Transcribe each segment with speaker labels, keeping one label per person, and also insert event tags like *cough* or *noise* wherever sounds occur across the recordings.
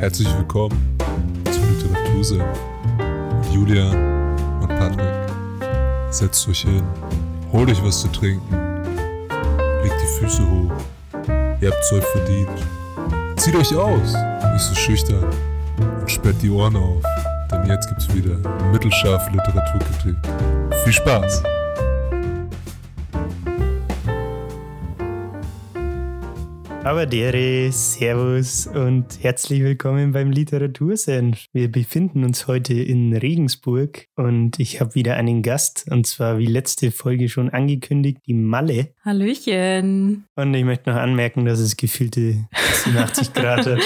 Speaker 1: Herzlich willkommen zu Literatursinn mit Julia und Patrick. Setzt euch hin, holt euch was zu trinken, legt die Füße hoch. Ihr habt's euch verdient. Zieht euch aus, nicht so schüchtern und sperrt die Ohren auf, denn jetzt gibt's wieder mittelscharfe Literaturkritik. Viel Spaß!
Speaker 2: Aber dere, Servus und herzlich willkommen beim Literatursenf. Wir befinden uns heute in Regensburg und ich habe wieder einen Gast und zwar wie letzte Folge schon angekündigt, die Malle.
Speaker 3: Hallöchen.
Speaker 2: Und ich möchte noch anmerken, dass es gefühlte 87 *laughs* Grad hat.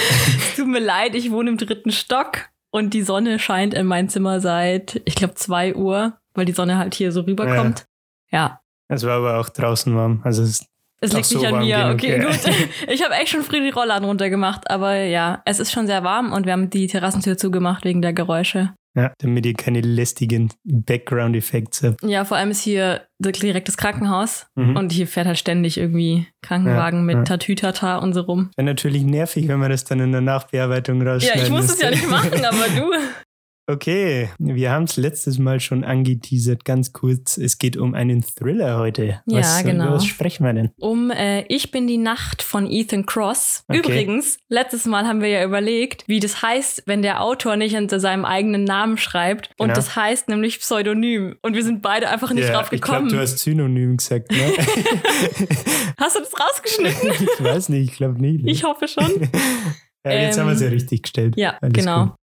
Speaker 3: Tut mir leid, ich wohne im dritten Stock und die Sonne scheint in mein Zimmer seit, ich glaube, zwei Uhr, weil die Sonne halt hier so rüberkommt. Ja.
Speaker 2: Es war aber auch draußen warm. Also es
Speaker 3: Es liegt
Speaker 2: so,
Speaker 3: nicht an mir. Okay,
Speaker 2: ja.
Speaker 3: gut. *laughs* Ich habe echt schon früh die Rollladen runtergemacht, aber ja, es ist schon sehr warm und wir haben die Terrassentür zugemacht wegen der Geräusche.
Speaker 2: ja, damit ihr keine lästigen Background-Effekte habt.
Speaker 3: Ja, vor allem ist hier direkt das Krankenhaus
Speaker 2: Mhm.
Speaker 3: und hier fährt halt ständig irgendwie Krankenwagen
Speaker 2: Ja,
Speaker 3: mit
Speaker 2: ja.
Speaker 3: Tatütata und so rum.
Speaker 2: Wäre natürlich nervig, wenn man das dann in der Nachbearbeitung
Speaker 3: Ja,
Speaker 2: rausschneiden
Speaker 3: ich muss es ja nicht machen, aber du. *laughs*
Speaker 2: Okay, wir haben es letztes Mal schon angeteasert, ganz kurz. Es geht um einen Thriller heute.
Speaker 3: Ja,
Speaker 2: was,
Speaker 3: genau.
Speaker 2: Was sprechen wir denn?
Speaker 3: Um äh, Ich bin die Nacht von Ethan Cross.
Speaker 2: Okay.
Speaker 3: Übrigens, letztes Mal haben wir ja überlegt, wie das heißt, wenn der Autor nicht unter seinem eigenen Namen schreibt. Und
Speaker 2: Genau.
Speaker 3: das heißt nämlich Pseudonym. Und wir sind beide einfach nicht
Speaker 2: Ja,
Speaker 3: drauf
Speaker 2: ich
Speaker 3: gekommen.
Speaker 2: glaube, du hast Synonym gesagt, ne? *laughs*
Speaker 3: Hast du das rausgeschnitten? *laughs*
Speaker 2: ich weiß nicht, ich glaube nicht.
Speaker 3: ich hoffe schon. *laughs*
Speaker 2: ja, jetzt
Speaker 3: ähm,
Speaker 2: haben wir es ja richtig gestellt.
Speaker 3: Ja,
Speaker 2: Alles
Speaker 3: genau.
Speaker 2: gut.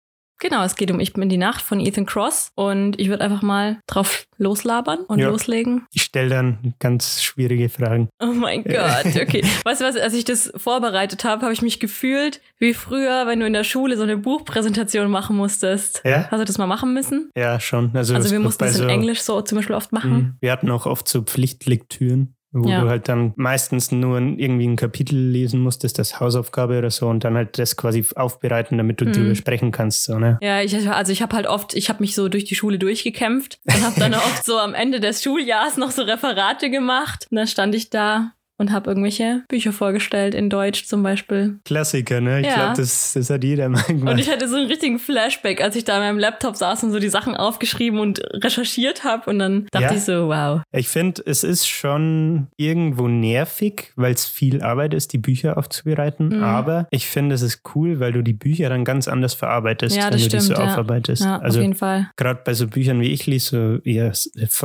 Speaker 3: Genau, es geht um Ich bin die Nacht von Ethan Cross. Und ich würde einfach mal drauf loslabern und
Speaker 2: Ja.
Speaker 3: loslegen.
Speaker 2: Ich stelle dann ganz schwierige Fragen.
Speaker 3: Oh mein. Gott, *laughs* okay. Weißt du was, als ich das vorbereitet habe, habe ich mich gefühlt wie früher, wenn du in der Schule so eine Buchpräsentation machen musstest.
Speaker 2: Ja?
Speaker 3: Hast du das mal machen müssen?
Speaker 2: Ja, schon. Also,
Speaker 3: Also
Speaker 2: es
Speaker 3: wir mussten das in
Speaker 2: so-
Speaker 3: Englisch so zum Beispiel oft machen.
Speaker 2: Mhm. Wir hatten auch oft so Pflichtlektüren, wo
Speaker 3: Ja.
Speaker 2: du halt dann meistens nur irgendwie ein Kapitel lesen musstest, das Hausaufgabe oder so, und dann halt das quasi aufbereiten, damit du
Speaker 3: Mhm.
Speaker 2: drüber sprechen kannst. So, ne?
Speaker 3: Ja, ich, also ich habe halt oft, ich habe mich so durch die Schule durchgekämpft und habe dann *laughs* oft so am Ende des Schuljahres noch so Referate gemacht. Und dann stand ich da und habe irgendwelche Bücher vorgestellt in Deutsch zum Beispiel.
Speaker 2: Klassiker, ne? Ich
Speaker 3: Ja.
Speaker 2: glaube, das, das hat jeder mal gemacht.
Speaker 3: Und ich hatte so einen richtigen Flashback, als ich da an meinem Laptop saß und so die Sachen aufgeschrieben und recherchiert habe. Und dann dachte
Speaker 2: Ja.
Speaker 3: ich so, wow.
Speaker 2: Ich finde, es ist schon irgendwo nervig, weil es viel Arbeit ist, die Bücher aufzubereiten.
Speaker 3: Mhm.
Speaker 2: Aber ich finde, es ist cool, weil du die Bücher dann ganz anders verarbeitest,
Speaker 3: Ja,
Speaker 2: wenn
Speaker 3: das
Speaker 2: du die so
Speaker 3: stimmt,
Speaker 2: aufarbeitest.
Speaker 3: Ja,
Speaker 2: also
Speaker 3: auf jeden Fall.
Speaker 2: gerade bei so Büchern wie ich lese, so eher,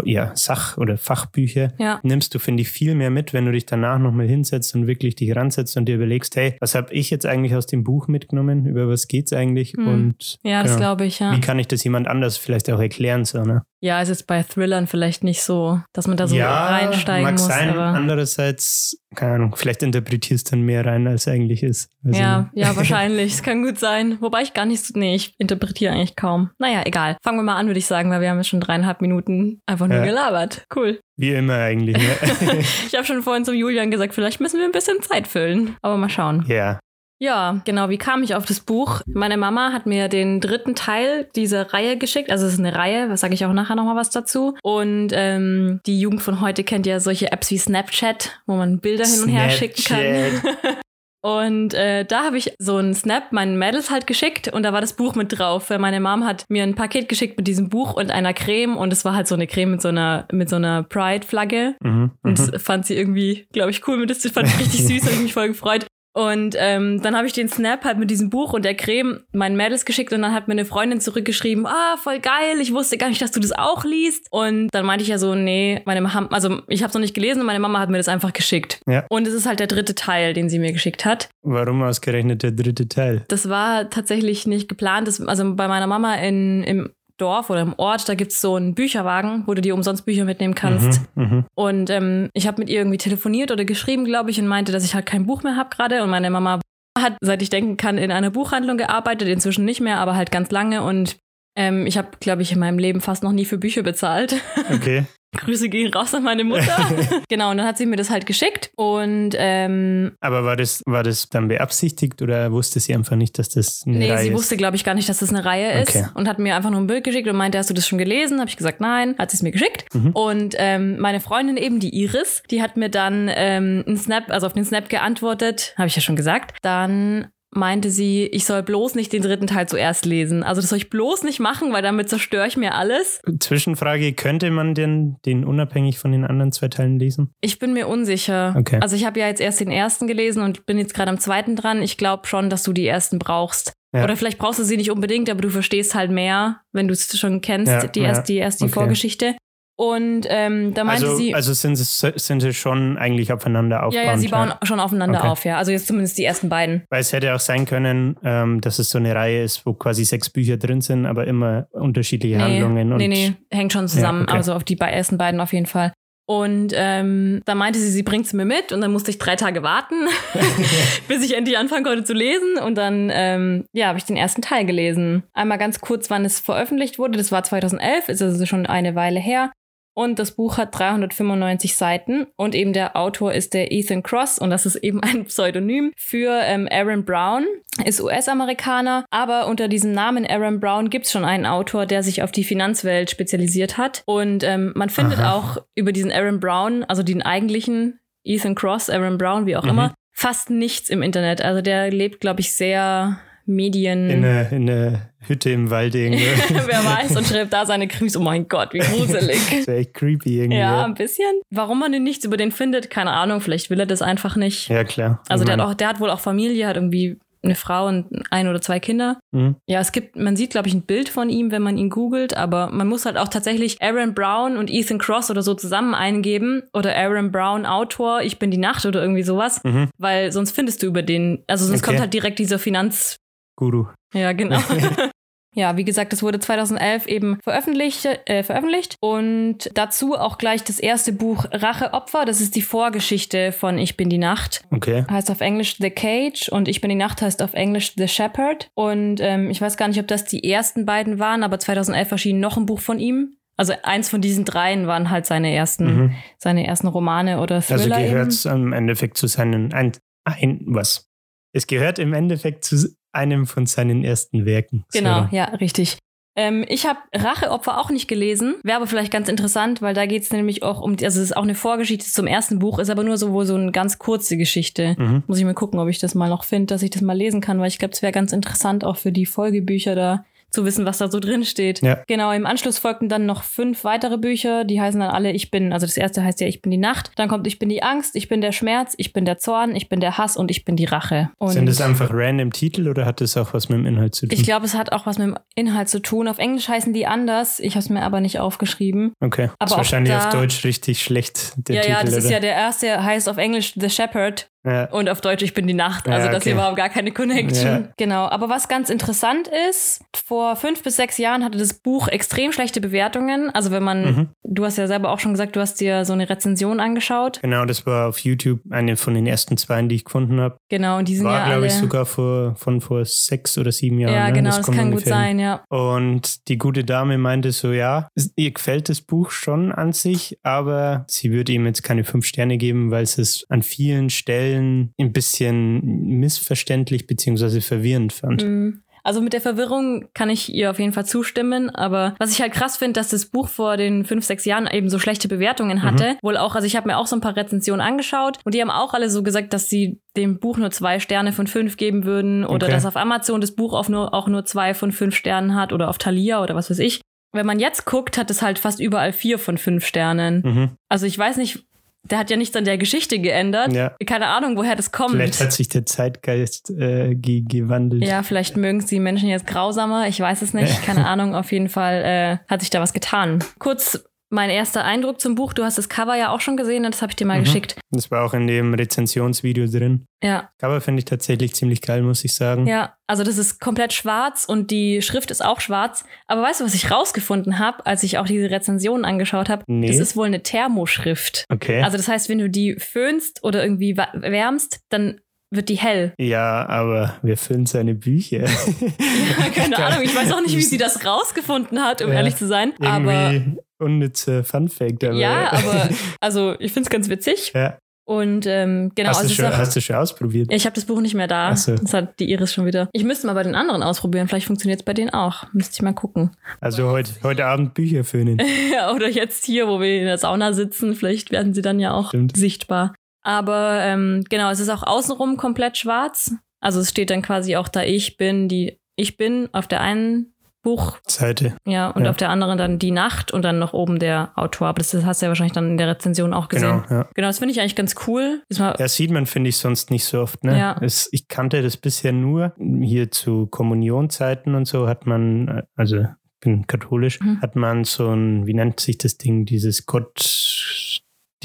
Speaker 2: eher Sach- oder Fachbücher, nimmst du, finde ich, viel mehr mit, wenn du dich danach nochmal hinsetzt und wirklich dich ransetzt und dir überlegst, hey, was habe ich jetzt eigentlich aus dem Buch mitgenommen? Über was geht's eigentlich?
Speaker 3: Mhm.
Speaker 2: Und
Speaker 3: Ja, das
Speaker 2: genau,
Speaker 3: glaube ich, ja.
Speaker 2: wie kann ich das jemand anders vielleicht auch erklären? So, ne?
Speaker 3: Ja, ist jetzt bei Thrillern vielleicht nicht so, dass man da so reinsteigen
Speaker 2: mag
Speaker 3: muss.
Speaker 2: sein.
Speaker 3: aber
Speaker 2: Andererseits, keine Ahnung, vielleicht interpretierst du dann mehr rein, als eigentlich ist. Also,
Speaker 3: ja, *laughs* ja, wahrscheinlich. Es kann gut sein. Wobei ich gar nicht so, nee, ich interpretiere eigentlich kaum. Naja, egal. Fangen wir mal an, würde ich sagen, weil wir haben jetzt schon dreieinhalb Minuten einfach nur
Speaker 2: Ja.
Speaker 3: gelabert. Cool.
Speaker 2: Wie immer eigentlich. Ne? *laughs*
Speaker 3: Ich habe schon vorhin zum Julian gesagt, vielleicht müssen wir ein bisschen Zeit füllen. Aber mal schauen.
Speaker 2: ja.
Speaker 3: Ja, genau. Wie kam ich auf das Buch? Meine Mama hat mir den dritten Teil dieser Reihe geschickt. Also es ist eine Reihe, was sage ich auch nachher nochmal was dazu. Und ähm, die Jugend von heute kennt ja solche Apps wie Snapchat, wo man Bilder hin und her schicken kann. *laughs* Und äh, da habe ich so einen Snap meinen Mädels halt geschickt und da war das Buch mit drauf. Weil meine Mom hat mir ein Paket geschickt mit diesem Buch und einer Creme und es war halt so eine Creme mit so einer, mit so einer Pride-Flagge.
Speaker 2: Mhm,
Speaker 3: Und
Speaker 2: mhm.
Speaker 3: das fand sie irgendwie, glaube ich, cool. Das fand ich richtig *laughs* süß, habe ich mich voll gefreut. Und ähm, dann habe ich den Snap halt mit diesem Buch und der Creme meinen Mädels geschickt und dann hat mir eine Freundin zurückgeschrieben, ah, voll geil, ich wusste gar nicht, dass du das auch liest. Und dann meinte ich ja so, nee, meine Mama, also ich habe es noch nicht gelesen und meine Mama hat mir das einfach geschickt.
Speaker 2: Ja.
Speaker 3: Und es ist halt der dritte Teil, den sie mir geschickt hat.
Speaker 2: Warum ausgerechnet der dritte Teil?
Speaker 3: Das war tatsächlich nicht geplant. Das, also bei meiner Mama in, im Dorf oder im Ort, da gibt's so einen Bücherwagen, wo du dir umsonst Bücher mitnehmen kannst.
Speaker 2: Mhm, mhm.
Speaker 3: Und ähm, ich habe mit ihr irgendwie telefoniert oder geschrieben, glaube ich, und meinte, dass ich halt kein Buch mehr habe gerade. Und meine Mama hat, seit ich denken kann, in einer Buchhandlung gearbeitet, inzwischen nicht mehr, aber halt ganz lange. Und ähm, ich habe, glaube ich, in meinem Leben fast noch nie für Bücher bezahlt.
Speaker 2: Okay. *laughs*
Speaker 3: Grüße gehen raus an meine Mutter. *laughs* genau, und dann hat sie mir das halt geschickt. Und ähm,
Speaker 2: Aber war das, war das dann beabsichtigt oder wusste sie einfach nicht, dass das eine
Speaker 3: nee,
Speaker 2: Reihe
Speaker 3: sie
Speaker 2: ist?
Speaker 3: wusste, glaube ich, gar nicht, dass das eine Reihe ist.
Speaker 2: Okay.
Speaker 3: Und hat mir einfach nur ein Bild geschickt und meinte, hast du das schon gelesen? Habe ich gesagt, nein. Hat sie es mir geschickt.
Speaker 2: Mhm.
Speaker 3: Und ähm, meine Freundin eben, die Iris, die hat mir dann ähm, einen Snap, also auf den Snap geantwortet, habe ich ja schon gesagt. Dann meinte sie, ich soll bloß nicht den dritten Teil zuerst lesen. Also das soll ich bloß nicht machen, weil damit zerstöre ich mir alles.
Speaker 2: Zwischenfrage, könnte man denn den unabhängig von den anderen zwei Teilen lesen?
Speaker 3: Ich bin mir unsicher.
Speaker 2: Okay.
Speaker 3: Also ich habe ja jetzt erst den ersten gelesen und bin jetzt gerade am zweiten dran. Ich glaube schon, dass du die ersten brauchst.
Speaker 2: Ja.
Speaker 3: Oder vielleicht brauchst du sie nicht unbedingt, aber du verstehst halt mehr, wenn du es schon kennst,
Speaker 2: Ja,
Speaker 3: die erst die, erst die
Speaker 2: Okay.
Speaker 3: Vorgeschichte. Und ähm, da meinte
Speaker 2: Also,
Speaker 3: sie.
Speaker 2: also sind, sie, sind sie schon eigentlich aufeinander
Speaker 3: ja,
Speaker 2: aufbauend?
Speaker 3: ja, sie bauen schon aufeinander
Speaker 2: Okay.
Speaker 3: auf, ja. Also jetzt zumindest die ersten beiden.
Speaker 2: Weil es hätte auch sein können, ähm, dass es so eine Reihe ist, wo quasi sechs Bücher drin sind, aber immer unterschiedliche Handlungen. Und
Speaker 3: nee, nee, hängt schon zusammen.
Speaker 2: Ja, okay.
Speaker 3: Also auf die ersten beiden auf jeden Fall. Und ähm, da meinte sie, sie bringt es mir mit und dann musste ich drei Tage warten, *laughs* *laughs* bis ich endlich anfangen konnte zu lesen. Und dann, ähm, ja, habe ich den ersten Teil gelesen. Einmal ganz kurz, wann es veröffentlicht wurde. Das war 2011, ist also schon eine Weile her. Und das Buch hat 395 Seiten und eben der Autor ist der Ethan Cross und das ist eben *laughs* ein Pseudonym für ähm, Aaron Brown, ist US-Amerikaner, aber unter diesem Namen Aaron Brown gibt es schon einen Autor, der sich auf die Finanzwelt spezialisiert hat. Und ähm, man findet
Speaker 2: Aha.
Speaker 3: auch über diesen Aaron Brown, also den eigentlichen Ethan Cross, Aaron Brown, wie auch
Speaker 2: Mhm.
Speaker 3: immer, fast nichts im Internet. Also der lebt, glaube ich, sehr Medien.
Speaker 2: in einer in eine Hütte im Wald irgendwie. *laughs*
Speaker 3: Wer weiß und schreibt da seine Krimis. Oh mein Gott, wie gruselig. *laughs*
Speaker 2: das wäre echt creepy irgendwie.
Speaker 3: Ja, ein bisschen. Warum man denn nichts über den findet, keine Ahnung. Vielleicht will er das einfach nicht.
Speaker 2: Ja, klar.
Speaker 3: Also
Speaker 2: Ich
Speaker 3: der hat, auch, der hat wohl auch Familie, hat irgendwie eine Frau und ein oder zwei Kinder.
Speaker 2: mhm.
Speaker 3: Ja, es gibt, man sieht, glaube ich, ein Bild von ihm, wenn man ihn googelt, aber man muss halt auch tatsächlich Aaron Brown und Ethan Cross oder so zusammen eingeben oder Aaron Brown Autor, ich bin die Nacht oder irgendwie sowas,
Speaker 2: Mhm.
Speaker 3: weil sonst findest du über den, also sonst
Speaker 2: Okay.
Speaker 3: kommt halt direkt dieser Finanz,
Speaker 2: Guru.
Speaker 3: ja, genau. *laughs* *laughs* Ja, wie gesagt, das wurde 2011 eben veröffentlicht, äh, veröffentlicht und dazu auch gleich das erste Buch Racheopfer. Das ist die Vorgeschichte von Ich bin die Nacht.
Speaker 2: Okay.
Speaker 3: Heißt auf Englisch The Cage und Ich bin die Nacht heißt auf Englisch The Shepherd. Und ähm, ich weiß gar nicht, ob das die ersten beiden waren, aber 2011 erschien noch ein Buch von ihm. Also eins von diesen dreien waren halt seine ersten,
Speaker 2: Mhm.
Speaker 3: seine ersten Romane oder
Speaker 2: Also
Speaker 3: Thriller.
Speaker 2: gehört
Speaker 3: eben.
Speaker 2: es im Endeffekt zu seinen ein, ein was? Es gehört im Endeffekt zu einem von seinen ersten Werken.
Speaker 3: Genau,
Speaker 2: So.
Speaker 3: ja, richtig. Ähm, ich habe Racheopfer auch nicht gelesen, wäre aber vielleicht ganz interessant, weil da geht es nämlich auch um, also es ist auch eine Vorgeschichte zum ersten Buch, ist aber nur so wohl so eine ganz kurze Geschichte.
Speaker 2: Mhm.
Speaker 3: Muss ich mal gucken, ob ich das mal noch finde, dass ich das mal lesen kann, weil ich glaube, es wäre ganz interessant auch für die Folgebücher da zu wissen, was da so drin steht.
Speaker 2: Ja.
Speaker 3: Genau, im Anschluss folgten dann noch fünf weitere Bücher, die heißen dann alle Ich bin, also das erste heißt ja Ich bin die Nacht, dann kommt Ich bin die Angst, Ich bin der Schmerz, Ich bin der Zorn, Ich bin der Hass und Ich bin die Rache. Und
Speaker 2: Sind das einfach random Titel oder hat das auch was mit dem Inhalt zu tun?
Speaker 3: ich glaube, es hat auch was mit dem Inhalt zu tun. Auf Englisch heißen die anders. Ich habe es mir aber nicht aufgeschrieben.
Speaker 2: okay.
Speaker 3: aber
Speaker 2: ist wahrscheinlich auf Deutsch richtig schlecht, der
Speaker 3: ja,
Speaker 2: Titel,
Speaker 3: ja, das
Speaker 2: oder?
Speaker 3: ist ja der erste, heißt auf Englisch The Shepherd
Speaker 2: ja.
Speaker 3: und auf Deutsch Ich bin die Nacht. Also
Speaker 2: Ja,
Speaker 3: das hier
Speaker 2: okay.
Speaker 3: war gar keine Connection.
Speaker 2: Ja.
Speaker 3: Genau. Aber was ganz interessant ist, vor fünf bis sechs Jahren hatte das Buch extrem schlechte Bewertungen. Also wenn man,
Speaker 2: Mhm.
Speaker 3: du hast ja selber auch schon gesagt, du hast dir so eine Rezension angeschaut.
Speaker 2: Genau, das war auf YouTube eine von den ersten zwei, die ich gefunden habe.
Speaker 3: Genau, und die sind
Speaker 2: War,
Speaker 3: ja
Speaker 2: glaube ich, sogar vor, von vor sechs oder sieben Jahren.
Speaker 3: ja,
Speaker 2: ne?
Speaker 3: genau, das,
Speaker 2: kommt
Speaker 3: kann gut
Speaker 2: hin.
Speaker 3: sein, ja.
Speaker 2: Und die gute Dame meinte so, ja, ihr gefällt das Buch schon an sich, aber sie würde ihm jetzt keine fünf Sterne geben, weil sie es an vielen Stellen ein bisschen missverständlich beziehungsweise verwirrend fand.
Speaker 3: Mhm. Also mit der Verwirrung kann ich ihr auf jeden Fall zustimmen, aber was ich halt krass finde, dass das Buch vor den fünf, sechs Jahren eben so schlechte Bewertungen hatte. Wohl auch, also ich habe mir auch so ein paar Rezensionen angeschaut und die haben auch alle so gesagt, dass sie dem Buch nur zwei Sterne von fünf geben würden oder
Speaker 2: Okay.
Speaker 3: dass auf Amazon das Buch auch nur, auch nur zwei von fünf Sternen hat oder auf Thalia oder was weiß ich. Wenn man jetzt guckt, hat es halt fast überall vier von fünf Sternen.
Speaker 2: Mhm.
Speaker 3: Also ich weiß nicht, der hat ja nichts an der Geschichte geändert.
Speaker 2: Ja.
Speaker 3: Keine Ahnung, woher das kommt.
Speaker 2: Vielleicht hat sich der Zeitgeist äh, ge gewandelt.
Speaker 3: Ja, vielleicht mögen es die Menschen jetzt grausamer. Ich weiß es nicht. *laughs* Keine Ahnung. Auf jeden Fall äh, hat sich da was getan. Kurz mein erster Eindruck zum Buch. Du hast das Cover ja auch schon gesehen. Das habe ich dir mal
Speaker 2: Mhm.
Speaker 3: geschickt.
Speaker 2: Das war auch in dem Rezensionsvideo drin.
Speaker 3: Ja,
Speaker 2: Cover finde ich tatsächlich ziemlich geil, muss ich sagen.
Speaker 3: ja. Also das ist komplett schwarz und die Schrift ist auch schwarz. Aber weißt du, was ich rausgefunden habe, als ich auch diese Rezensionen angeschaut habe?
Speaker 2: Nee.
Speaker 3: Das ist wohl eine Thermoschrift.
Speaker 2: Okay.
Speaker 3: Also das heißt, wenn du die föhnst oder irgendwie wärmst, dann wird die hell.
Speaker 2: ja, aber wir füllen seine Bücher. *laughs*
Speaker 3: Keine Ahnung. Ich weiß auch nicht, wie sie das rausgefunden hat, um
Speaker 2: Ja.
Speaker 3: ehrlich zu sein. Aber
Speaker 2: Irgendwie unnütze Funfact. Aber
Speaker 3: Ja, *laughs* aber also ich finde es ganz witzig.
Speaker 2: Ja.
Speaker 3: Und ähm, genau,
Speaker 2: hast,
Speaker 3: also
Speaker 2: du schon,
Speaker 3: auch,
Speaker 2: hast du schon ausprobiert?
Speaker 3: ich habe das Buch nicht mehr da.
Speaker 2: So.
Speaker 3: Das hat die Iris schon wieder. Ich müsste mal bei den anderen ausprobieren. Vielleicht funktioniert es bei denen auch. Müsste ich mal gucken.
Speaker 2: Also heute, heute Abend Bücher föhnen. *laughs*
Speaker 3: Ja, oder jetzt hier, wo wir in der Sauna sitzen. Vielleicht werden sie dann ja auch
Speaker 2: Stimmt.
Speaker 3: sichtbar. Aber ähm, genau, es ist auch außenrum komplett schwarz. Also es steht dann quasi auch da, ich bin die, ich bin auf der einen Buch,
Speaker 2: Seite.
Speaker 3: ja, und
Speaker 2: Ja.
Speaker 3: auf der anderen dann die Nacht und dann noch oben der Autor. Aber das hast du ja wahrscheinlich dann in der Rezension auch gesehen.
Speaker 2: Genau, ja.
Speaker 3: Genau, das finde ich eigentlich ganz cool.
Speaker 2: Ja, sieht man, finde ich, sonst nicht so oft. Ne?
Speaker 3: Ja.
Speaker 2: Es, ich kannte das bisher nur. Hier zu Kommunionzeiten und so hat man, also ich bin katholisch,
Speaker 3: Mhm.
Speaker 2: hat man so ein, wie nennt sich das Ding, dieses Gott,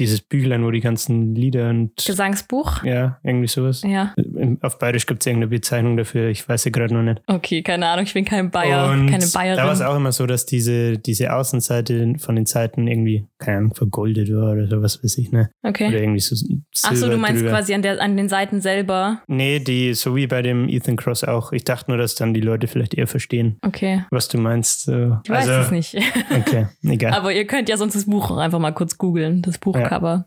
Speaker 2: dieses Büchlein, wo die ganzen Lieder und
Speaker 3: Gesangsbuch.
Speaker 2: ja, irgendwie sowas.
Speaker 3: Ja,
Speaker 2: Auf Bayerisch gibt es irgendeine Bezeichnung dafür, ich weiß sie gerade noch nicht.
Speaker 3: okay, keine Ahnung, ich bin kein Bayer,
Speaker 2: und
Speaker 3: keine
Speaker 2: da war es
Speaker 3: Bayerin.
Speaker 2: auch immer so, dass diese, diese Außenseite von den Seiten irgendwie, keine Ahnung, vergoldet war oder so, was weiß ich, ne? Oder
Speaker 3: Okay.
Speaker 2: irgendwie so
Speaker 3: Ach so,
Speaker 2: Silber
Speaker 3: du meinst
Speaker 2: drüber.
Speaker 3: quasi an, der, an den Seiten selber.
Speaker 2: Nee, die, so wie bei dem Ethan Cross auch. Ich dachte nur, dass dann die Leute vielleicht eher verstehen,
Speaker 3: Okay.
Speaker 2: was du meinst. So.
Speaker 3: Ich weiß
Speaker 2: also,
Speaker 3: es nicht.
Speaker 2: Okay, egal. *laughs*
Speaker 3: Aber ihr könnt ja sonst das Buch auch einfach mal kurz googeln, das Buchcover. Ja.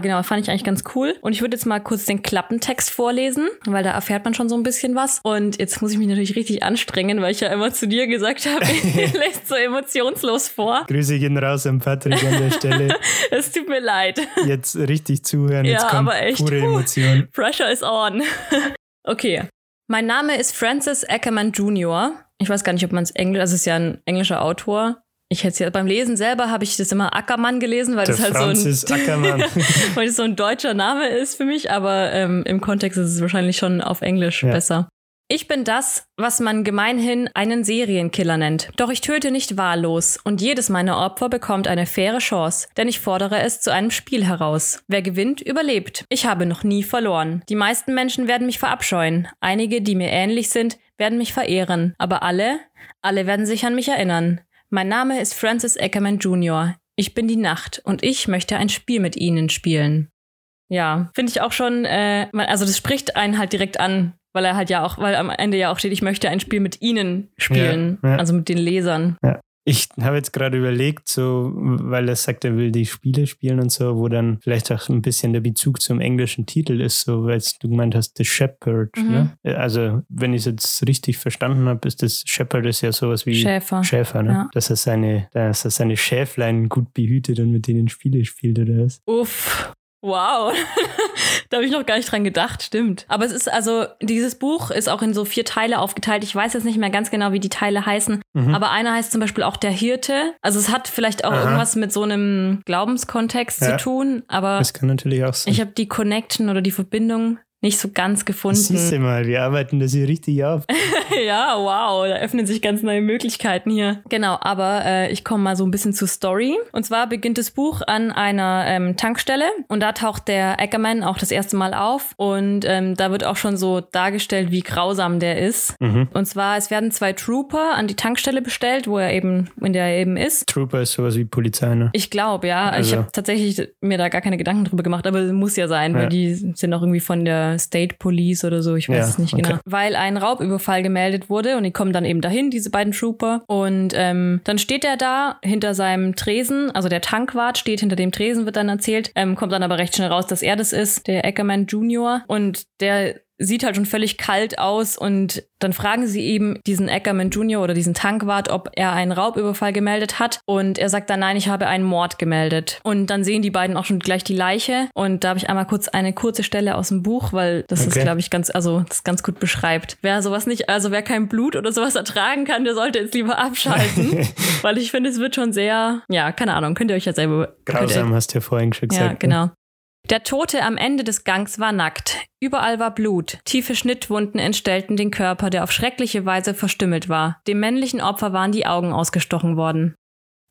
Speaker 3: Genau, fand ich eigentlich ganz cool. Und ich würde jetzt mal kurz den Klappentext vorlesen, weil da erfährt man schon so ein bisschen was. Und jetzt muss ich mich natürlich richtig anstrengen, weil ich ja immer zu dir gesagt habe, *laughs* *laughs* ihr lest so emotionslos vor.
Speaker 2: Grüße gehen raus an Patrick an der Stelle. *laughs*
Speaker 3: Es tut mir leid.
Speaker 2: Jetzt richtig zuhören. Jetzt
Speaker 3: Ja,
Speaker 2: kommt
Speaker 3: aber echt,
Speaker 2: pure. Emotion.
Speaker 3: Pressure is on. okay. Mein Name ist Francis Ackerman Jr. Ich weiß gar nicht, ob man es Englisch, also es ist ja ein englischer Autor. Ich hätte ja beim Lesen selber habe ich das immer Ackermann gelesen, weil
Speaker 2: Der
Speaker 3: das halt
Speaker 2: Francis
Speaker 3: so ein
Speaker 2: Ackermann. *laughs*
Speaker 3: weil das so ein deutscher Name ist für mich, aber ähm, im Kontext ist es wahrscheinlich schon auf Englisch
Speaker 2: Ja.
Speaker 3: besser. Ich bin das, was man gemeinhin einen Serienkiller nennt. Doch ich töte nicht wahllos und jedes meiner Opfer bekommt eine faire Chance, denn ich fordere es zu einem Spiel heraus. Wer gewinnt, überlebt. Ich habe noch nie verloren. Die meisten Menschen werden mich verabscheuen. Einige, die mir ähnlich sind, werden mich verehren. Aber alle, alle werden sich an mich erinnern. Mein Name ist Francis Ackerman Jr. Ich bin die Nacht und ich möchte ein Spiel mit Ihnen spielen. Ja, finde ich auch schon, äh, also das spricht einen halt direkt an, weil er halt ja auch, weil am Ende ja auch steht, ich möchte ein Spiel mit Ihnen spielen,
Speaker 2: Ja, ja.
Speaker 3: also mit den Lesern.
Speaker 2: Ich habe jetzt gerade überlegt, so, weil er sagt, er will die Spiele spielen und so, wo dann vielleicht auch ein bisschen der Bezug zum englischen Titel ist, so, weil du gemeint hast, The Shepherd.
Speaker 3: Mhm.
Speaker 2: Ne? Also, wenn ich es jetzt richtig verstanden habe, ist das Shepherd ist ja sowas wie
Speaker 3: Schäfer.
Speaker 2: Schäfer, ne?
Speaker 3: Ja.
Speaker 2: Dass er seine, dass er seine Schäflein gut behütet und mit denen Spiele spielt oder was?
Speaker 3: Uff. Wow. *laughs* da habe ich noch gar nicht dran gedacht, stimmt. Aber es ist also, dieses Buch ist auch in so vier Teile aufgeteilt. Ich weiß jetzt nicht mehr ganz genau, wie die Teile heißen.
Speaker 2: Mhm.
Speaker 3: Aber einer heißt zum Beispiel auch der Hirte. Also es hat vielleicht auch
Speaker 2: Aha.
Speaker 3: irgendwas mit so einem Glaubenskontext
Speaker 2: Ja.
Speaker 3: zu tun. Aber
Speaker 2: Das kann natürlich auch sein.
Speaker 3: ich habe die Connection oder die Verbindung nicht so ganz gefunden.
Speaker 2: Siehst du mal, wir arbeiten das hier richtig auf. *laughs*
Speaker 3: ja, wow, da öffnen sich ganz neue Möglichkeiten hier. Genau, aber äh, ich komme mal so ein bisschen zur Story. Und zwar beginnt das Buch an einer ähm, Tankstelle und da taucht der Ackerman auch das erste Mal auf und ähm, da wird auch schon so dargestellt, wie grausam der ist.
Speaker 2: Mhm.
Speaker 3: Und zwar, es werden zwei Trooper an die Tankstelle bestellt, wo er eben, in der er eben ist.
Speaker 2: Trooper ist sowas wie Polizei, ne?
Speaker 3: Ich glaube, ja. Ich
Speaker 2: Also-
Speaker 3: habe tatsächlich mir da gar keine Gedanken drüber gemacht, aber es muss ja sein,
Speaker 2: Ja.
Speaker 3: weil die sind auch irgendwie von der State Police oder so, ich weiß
Speaker 2: Ja,
Speaker 3: es nicht
Speaker 2: okay.
Speaker 3: genau. Weil ein Raubüberfall gemeldet wurde und die kommen dann eben dahin, diese beiden Trooper. Und ähm, dann steht er da hinter seinem Tresen, also der Tankwart steht hinter dem Tresen, wird dann erzählt, ähm, kommt dann aber recht schnell raus, dass er das ist, der Ackerman Junior. Und der sieht halt schon völlig kalt aus und dann fragen sie eben diesen Ackerman Junior oder diesen Tankwart, ob er einen Raubüberfall gemeldet hat und er sagt dann, nein, ich habe einen Mord gemeldet. Und dann sehen die beiden auch schon gleich die Leiche und da habe ich einmal kurz eine kurze Stelle aus dem Buch, weil das ist,
Speaker 2: Okay.
Speaker 3: glaube ich, ganz, also das ganz gut beschreibt. Wer sowas nicht, also wer kein Blut oder sowas ertragen kann, der sollte jetzt lieber abschalten, *laughs* weil ich finde, es wird schon sehr, ja, keine Ahnung, könnt ihr euch ja selber
Speaker 2: Grausam hast du ja vorhin schon gesagt.
Speaker 3: ja,
Speaker 2: ne?
Speaker 3: Der Tote am Ende des Gangs war nackt. Überall war Blut. Tiefe Schnittwunden entstellten den Körper, der auf schreckliche Weise verstümmelt war. Dem männlichen Opfer waren die Augen ausgestochen worden.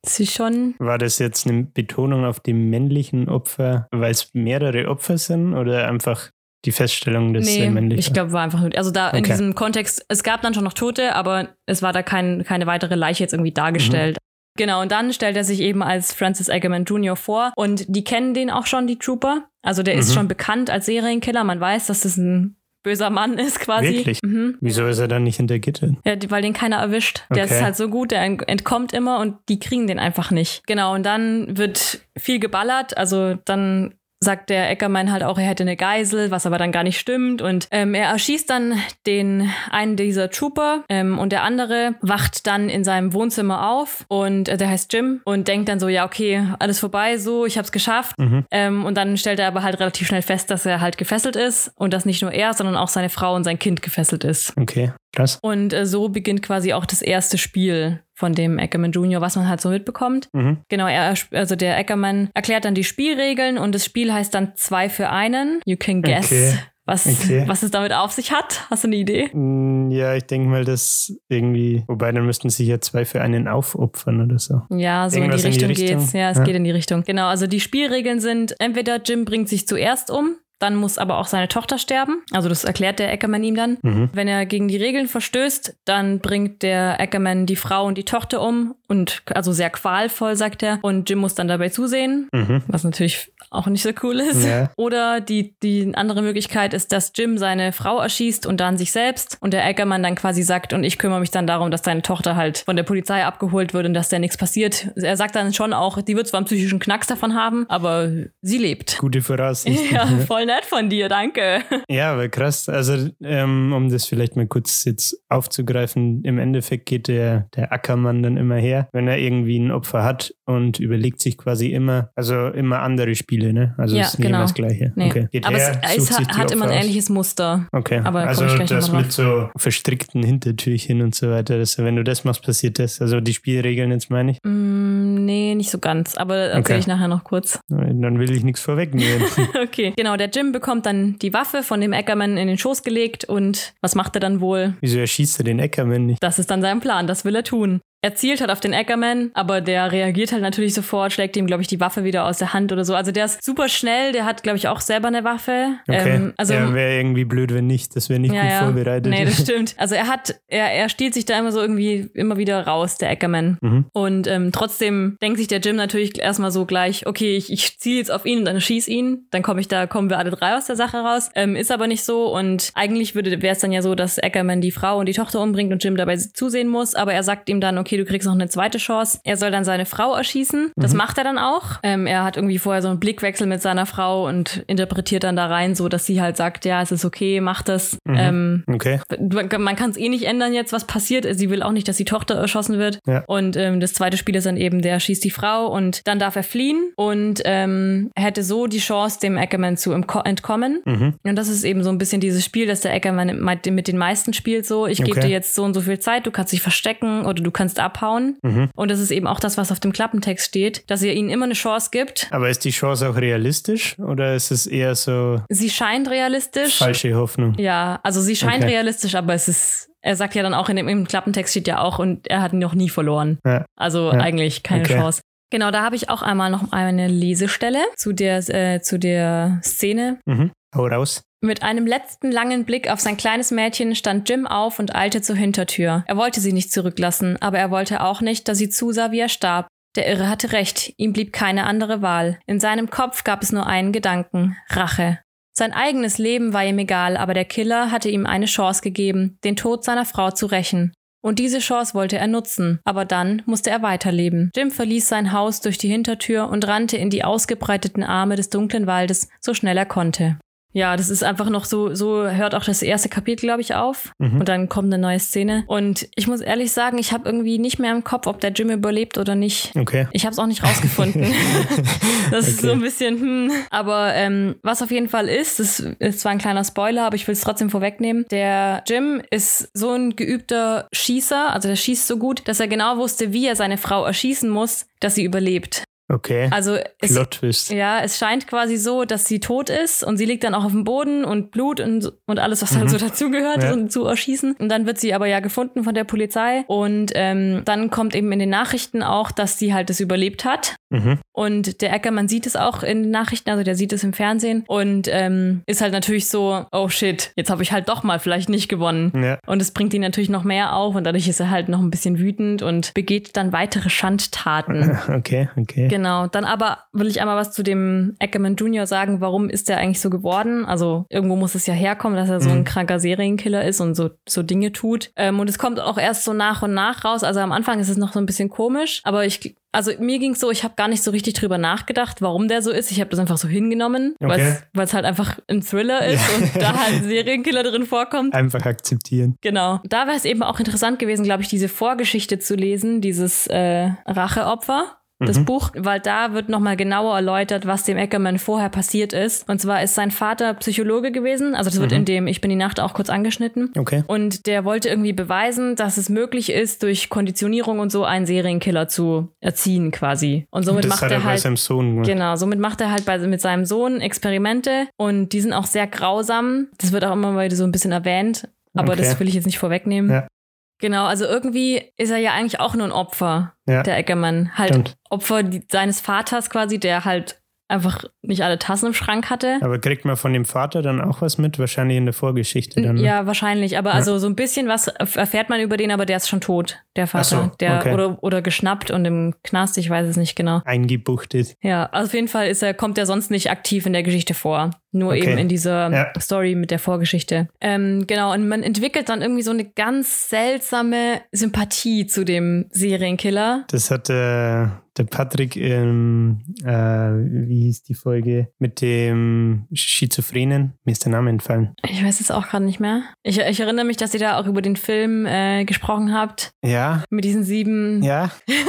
Speaker 3: Ist schon.
Speaker 2: War das jetzt eine Betonung auf die männlichen Opfer, weil es mehrere Opfer sind oder einfach die Feststellung des
Speaker 3: Nee,
Speaker 2: männlichen?
Speaker 3: ich glaube, war einfach nur. Also da in
Speaker 2: Okay.
Speaker 3: diesem Kontext, es gab dann schon noch Tote, aber es war da kein, keine weitere Leiche jetzt irgendwie dargestellt.
Speaker 2: Mhm.
Speaker 3: Genau, und dann stellt er sich eben als Francis Ackerman Jr. vor und die kennen den auch schon, die Trooper. Also der ist
Speaker 2: Mhm.
Speaker 3: schon bekannt als Serienkiller. Man weiß, dass das ein böser Mann ist quasi.
Speaker 2: Wirklich?
Speaker 3: Mhm.
Speaker 2: Wieso ist er dann nicht hinter Gittern?
Speaker 3: Ja, die- weil den keiner erwischt. Der
Speaker 2: Okay.
Speaker 3: ist halt so gut, der ent- entkommt immer und die kriegen den einfach nicht. Genau, und dann wird viel geballert. Also dann sagt der Eckermann halt auch, er hätte eine Geisel, was aber dann gar nicht stimmt. Und ähm, er erschießt dann den einen dieser Trooper ähm, und der andere wacht dann in seinem Wohnzimmer auf und äh, der heißt Jim und denkt dann so, ja, okay, alles vorbei, so, ich hab's geschafft.
Speaker 2: Mhm.
Speaker 3: Ähm, und dann stellt er aber halt relativ schnell fest, dass er halt gefesselt ist und dass nicht nur er, sondern auch seine Frau und sein Kind gefesselt ist.
Speaker 2: Okay, krass.
Speaker 3: Und äh, so beginnt quasi auch das erste Spiel von dem Ackerman Jr., was man halt so mitbekommt.
Speaker 2: Mhm.
Speaker 3: Genau, er, also der Ackerman erklärt dann die Spielregeln und das Spiel heißt dann zwei für einen. You can guess,
Speaker 2: Okay.
Speaker 3: was,
Speaker 2: Okay.
Speaker 3: was es damit auf sich hat. Hast du eine Idee?
Speaker 2: Mm, Ja, ich denke mal, dass irgendwie, wobei dann müssten sich ja zwei für einen aufopfern oder so.
Speaker 3: Ja, so
Speaker 2: Irgendwas
Speaker 3: in die
Speaker 2: in die
Speaker 3: Richtung
Speaker 2: Richtung?
Speaker 3: geht's. Ja, es
Speaker 2: Ja.
Speaker 3: geht in die Richtung. Genau, also die Spielregeln sind, entweder Jim bringt sich zuerst um, dann muss aber auch seine Tochter sterben. Also das erklärt der Ackerman ihm dann.
Speaker 2: Mhm.
Speaker 3: Wenn er gegen die Regeln verstößt, dann bringt der Ackerman die Frau und die Tochter um und also sehr qualvoll, sagt er. Und Jim muss dann dabei zusehen,
Speaker 2: Mhm.
Speaker 3: was natürlich auch nicht so cool ist.
Speaker 2: Ja.
Speaker 3: Oder die, die andere Möglichkeit ist, dass Jim seine Frau erschießt und dann sich selbst und der Ackerman dann quasi sagt, und ich kümmere mich dann darum, dass deine Tochter halt von der Polizei abgeholt wird und dass da nichts passiert. Er sagt dann schon auch, die wird zwar einen psychischen Knacks davon haben, aber sie lebt.
Speaker 2: Gute Voraussichten. *laughs*
Speaker 3: Ja, voll nett von dir, danke.
Speaker 2: Ja, aber krass. Also, ähm, um das vielleicht mal kurz jetzt aufzugreifen, im Endeffekt geht der, der Ackermann dann immer her, wenn er irgendwie ein Opfer hat und überlegt sich quasi immer, also immer andere Spiele, ne? Also
Speaker 3: Ja,
Speaker 2: es ist nicht
Speaker 3: genau.
Speaker 2: immer das Gleiche.
Speaker 3: Nee.
Speaker 2: Okay. Geht
Speaker 3: aber
Speaker 2: her,
Speaker 3: es, es hat, hat immer ein ähnliches Muster.
Speaker 2: Okay.
Speaker 3: Aber
Speaker 2: also das mit so verstrickten Hintertürchen und so weiter, dass, wenn du das machst, passiert das. Also die Spielregeln jetzt meine ich.
Speaker 3: Mm, nee, nicht so ganz, aber erzähle
Speaker 2: Okay.
Speaker 3: ich nachher noch kurz.
Speaker 2: Dann will ich nichts vorwegnehmen. *laughs*
Speaker 3: Okay, genau, der Jim bekommt dann die Waffe von dem Ackerman in den Schoß gelegt und was macht er dann wohl?
Speaker 2: Wieso erschießt er den Ackerman nicht?
Speaker 3: Das ist dann sein Plan, das will er tun. Er zielt halt auf den Ackerman, aber der reagiert halt natürlich sofort, schlägt ihm, glaube ich, die Waffe wieder aus der Hand oder so. Also der ist super schnell, der hat, glaube ich, auch selber eine Waffe.
Speaker 2: Okay.
Speaker 3: Ähm, also
Speaker 2: ja, wäre irgendwie blöd, wenn nicht. Das wäre nicht
Speaker 3: ja,
Speaker 2: gut
Speaker 3: ja.
Speaker 2: vorbereitet.
Speaker 3: Nee, das *laughs* stimmt. Also er hat, er, er stiehlt sich da immer so irgendwie immer wieder raus, der Ackerman.
Speaker 2: Mhm.
Speaker 3: Und ähm, trotzdem denkt sich der Jim natürlich erstmal so gleich, okay, ich, ich ziele jetzt auf ihn und dann schieß ihn. Dann komme ich da, kommen wir alle drei aus der Sache raus. Ähm, ist aber nicht so. Und eigentlich würde wäre es dann ja so, dass Ackerman die Frau und die Tochter umbringt und Jim dabei zusehen muss. Aber er sagt ihm dann, okay, du kriegst noch eine zweite Chance. Er soll dann seine Frau erschießen. Das macht er dann auch. Ähm, er hat irgendwie vorher so einen Blickwechsel mit seiner Frau und interpretiert dann da rein, so dass sie halt sagt, ja, es ist okay, mach das. Ähm,
Speaker 2: Okay.
Speaker 3: man kann es eh nicht ändern jetzt, was passiert. Sie will auch nicht, dass die Tochter erschossen wird.
Speaker 2: Ja.
Speaker 3: Und ähm, das zweite Spiel ist dann eben, der schießt die Frau und dann darf er fliehen und ähm, hätte so die Chance, dem Ackerman zu entko- entkommen.
Speaker 2: Mhm.
Speaker 3: Und das ist eben so ein bisschen dieses Spiel, das der Ackerman mit den meisten spielt. So, ich gebe
Speaker 2: Okay.
Speaker 3: dir jetzt so und so viel Zeit, du kannst dich verstecken oder du kannst abhauen.
Speaker 2: Mhm.
Speaker 3: Und das ist eben auch das, was auf dem Klappentext steht, dass er ihnen immer eine Chance gibt.
Speaker 2: Aber ist die Chance auch realistisch oder ist es eher so
Speaker 3: Sie scheint realistisch.
Speaker 2: falsche Hoffnung?
Speaker 3: Ja, also sie scheint
Speaker 2: Okay.
Speaker 3: realistisch, aber es ist, er sagt ja dann auch in dem im Klappentext steht ja auch und er hat noch nie verloren.
Speaker 2: Ja.
Speaker 3: Also
Speaker 2: Ja.
Speaker 3: eigentlich keine
Speaker 2: Okay.
Speaker 3: Chance. Genau, da habe ich auch einmal noch eine Lesestelle zu der, äh, zu der Szene.
Speaker 2: Mhm. Hau raus.
Speaker 3: Mit einem letzten langen Blick auf sein kleines Mädchen stand Jim auf und eilte zur Hintertür. Er wollte sie nicht zurücklassen, aber er wollte auch nicht, dass sie zusah, wie er starb. Der Irre hatte recht, ihm blieb keine andere Wahl. In seinem Kopf gab es nur einen Gedanken Rache. Sein eigenes Leben war ihm egal, aber der Killer hatte ihm eine Chance gegeben, den Tod seiner Frau zu rächen. Und diese Chance wollte er nutzen, aber dann musste er weiterleben. Jim verließ sein Haus durch die Hintertür und rannte in die ausgebreiteten Arme des dunklen Waldes, so schnell er konnte. Ja, das ist einfach noch so, so hört auch das erste Kapitel, glaube ich, auf.
Speaker 2: Mhm.
Speaker 3: Und dann kommt eine neue Szene. Und ich muss ehrlich sagen, ich habe irgendwie nicht mehr im Kopf, ob der Jim überlebt oder nicht.
Speaker 2: Okay.
Speaker 3: Ich habe es auch nicht rausgefunden. *laughs* das ist
Speaker 2: Okay.
Speaker 3: so ein bisschen, hm. Aber ähm, was auf jeden Fall ist, das ist zwar ein kleiner Spoiler, aber ich will es trotzdem vorwegnehmen. Der Jim ist so ein geübter Schießer, also der schießt so gut, dass er genau wusste, wie er seine Frau erschießen muss, dass sie überlebt.
Speaker 2: Okay.
Speaker 3: Also es, ja, es scheint quasi so, dass sie tot ist und sie liegt dann auch auf dem Boden und Blut und, und alles, was halt so dazugehört,
Speaker 2: Mhm. Ja.
Speaker 3: und zu erschießen. Und dann wird sie aber ja gefunden von der Polizei und ähm, dann kommt eben in den Nachrichten auch, dass sie halt das überlebt hat.
Speaker 2: Mhm.
Speaker 3: Und der Ackermann sieht es auch in den Nachrichten, also der sieht es im Fernsehen und ähm, ist halt natürlich so, oh shit, jetzt habe ich halt doch mal vielleicht nicht gewonnen.
Speaker 2: Ja.
Speaker 3: Und es bringt ihn natürlich noch mehr auf und dadurch ist er halt noch ein bisschen wütend und begeht dann weitere Schandtaten. *laughs*
Speaker 2: Okay, okay.
Speaker 3: Genau. Dann aber will ich einmal was zu dem Ackerman Jr. sagen. Warum ist der eigentlich so geworden? Also irgendwo muss es ja herkommen, dass er so ein
Speaker 2: Mhm.
Speaker 3: kranker Serienkiller ist und so, so Dinge tut. Ähm, und es kommt auch erst so nach und nach raus. Also am Anfang ist es noch so ein bisschen komisch, aber ich also mir ging so, ich habe gar nicht so richtig drüber nachgedacht, warum der so ist. Ich habe das einfach so hingenommen,
Speaker 2: Okay.
Speaker 3: weil es halt einfach ein Thriller ist
Speaker 2: Ja.
Speaker 3: und da halt ein *laughs* Serienkiller drin vorkommt.
Speaker 2: Einfach akzeptieren.
Speaker 3: Genau. Da wäre es eben auch interessant gewesen, glaube ich, diese Vorgeschichte zu lesen, dieses äh, Racheopfer. Das
Speaker 2: Mhm.
Speaker 3: Buch, weil da wird nochmal genauer erläutert, was dem Ackerman vorher passiert ist. Und zwar ist sein Vater Psychologe gewesen. Also das wird
Speaker 2: Mhm.
Speaker 3: in dem Ich bin die Nacht auch kurz angeschnitten.
Speaker 2: Okay.
Speaker 3: Und der wollte irgendwie beweisen, dass es möglich ist, durch Konditionierung und so einen Serienkiller zu erziehen quasi. Und somit
Speaker 2: das
Speaker 3: macht
Speaker 2: hat er
Speaker 3: er
Speaker 2: bei
Speaker 3: halt
Speaker 2: seinem Sohn gemacht.
Speaker 3: Genau, somit macht er halt bei, mit seinem Sohn Experimente und die sind auch sehr grausam. Das wird auch immer mal wieder so ein bisschen erwähnt, aber
Speaker 2: Okay.
Speaker 3: das will ich jetzt nicht vorwegnehmen.
Speaker 2: Ja.
Speaker 3: Genau, also irgendwie ist er ja eigentlich auch nur ein Opfer,
Speaker 2: Ja.
Speaker 3: der Eckermann. Halt
Speaker 2: Stimmt.
Speaker 3: Opfer seines Vaters quasi, der halt einfach nicht alle Tassen im Schrank hatte.
Speaker 2: Aber kriegt man von dem Vater dann auch was mit? Wahrscheinlich in der Vorgeschichte dann. ne?
Speaker 3: Ja, wahrscheinlich. Aber also so ein bisschen was erfährt man über den, aber der ist schon tot, der Vater.
Speaker 2: so,
Speaker 3: der,
Speaker 2: okay.
Speaker 3: oder, oder geschnappt und im Knast, ich weiß es nicht genau.
Speaker 2: Eingebuchtet.
Speaker 3: Ja, also auf jeden Fall ist er, kommt er sonst nicht aktiv in der Geschichte vor. Nur
Speaker 2: Okay.
Speaker 3: eben in dieser
Speaker 2: Ja.
Speaker 3: Story mit der Vorgeschichte. Ähm, genau, und man entwickelt dann irgendwie so eine ganz seltsame Sympathie zu dem Serienkiller.
Speaker 2: Das hat äh, der Patrick im, äh, wie hieß die Folge, mit dem Schizophrenen, mir ist der Name entfallen.
Speaker 3: Ich weiß es auch gerade nicht mehr. Ich, ich erinnere mich, dass ihr da auch über den Film äh, gesprochen habt.
Speaker 2: Ja,
Speaker 3: Mit diesen sieben.
Speaker 2: ja, *laughs*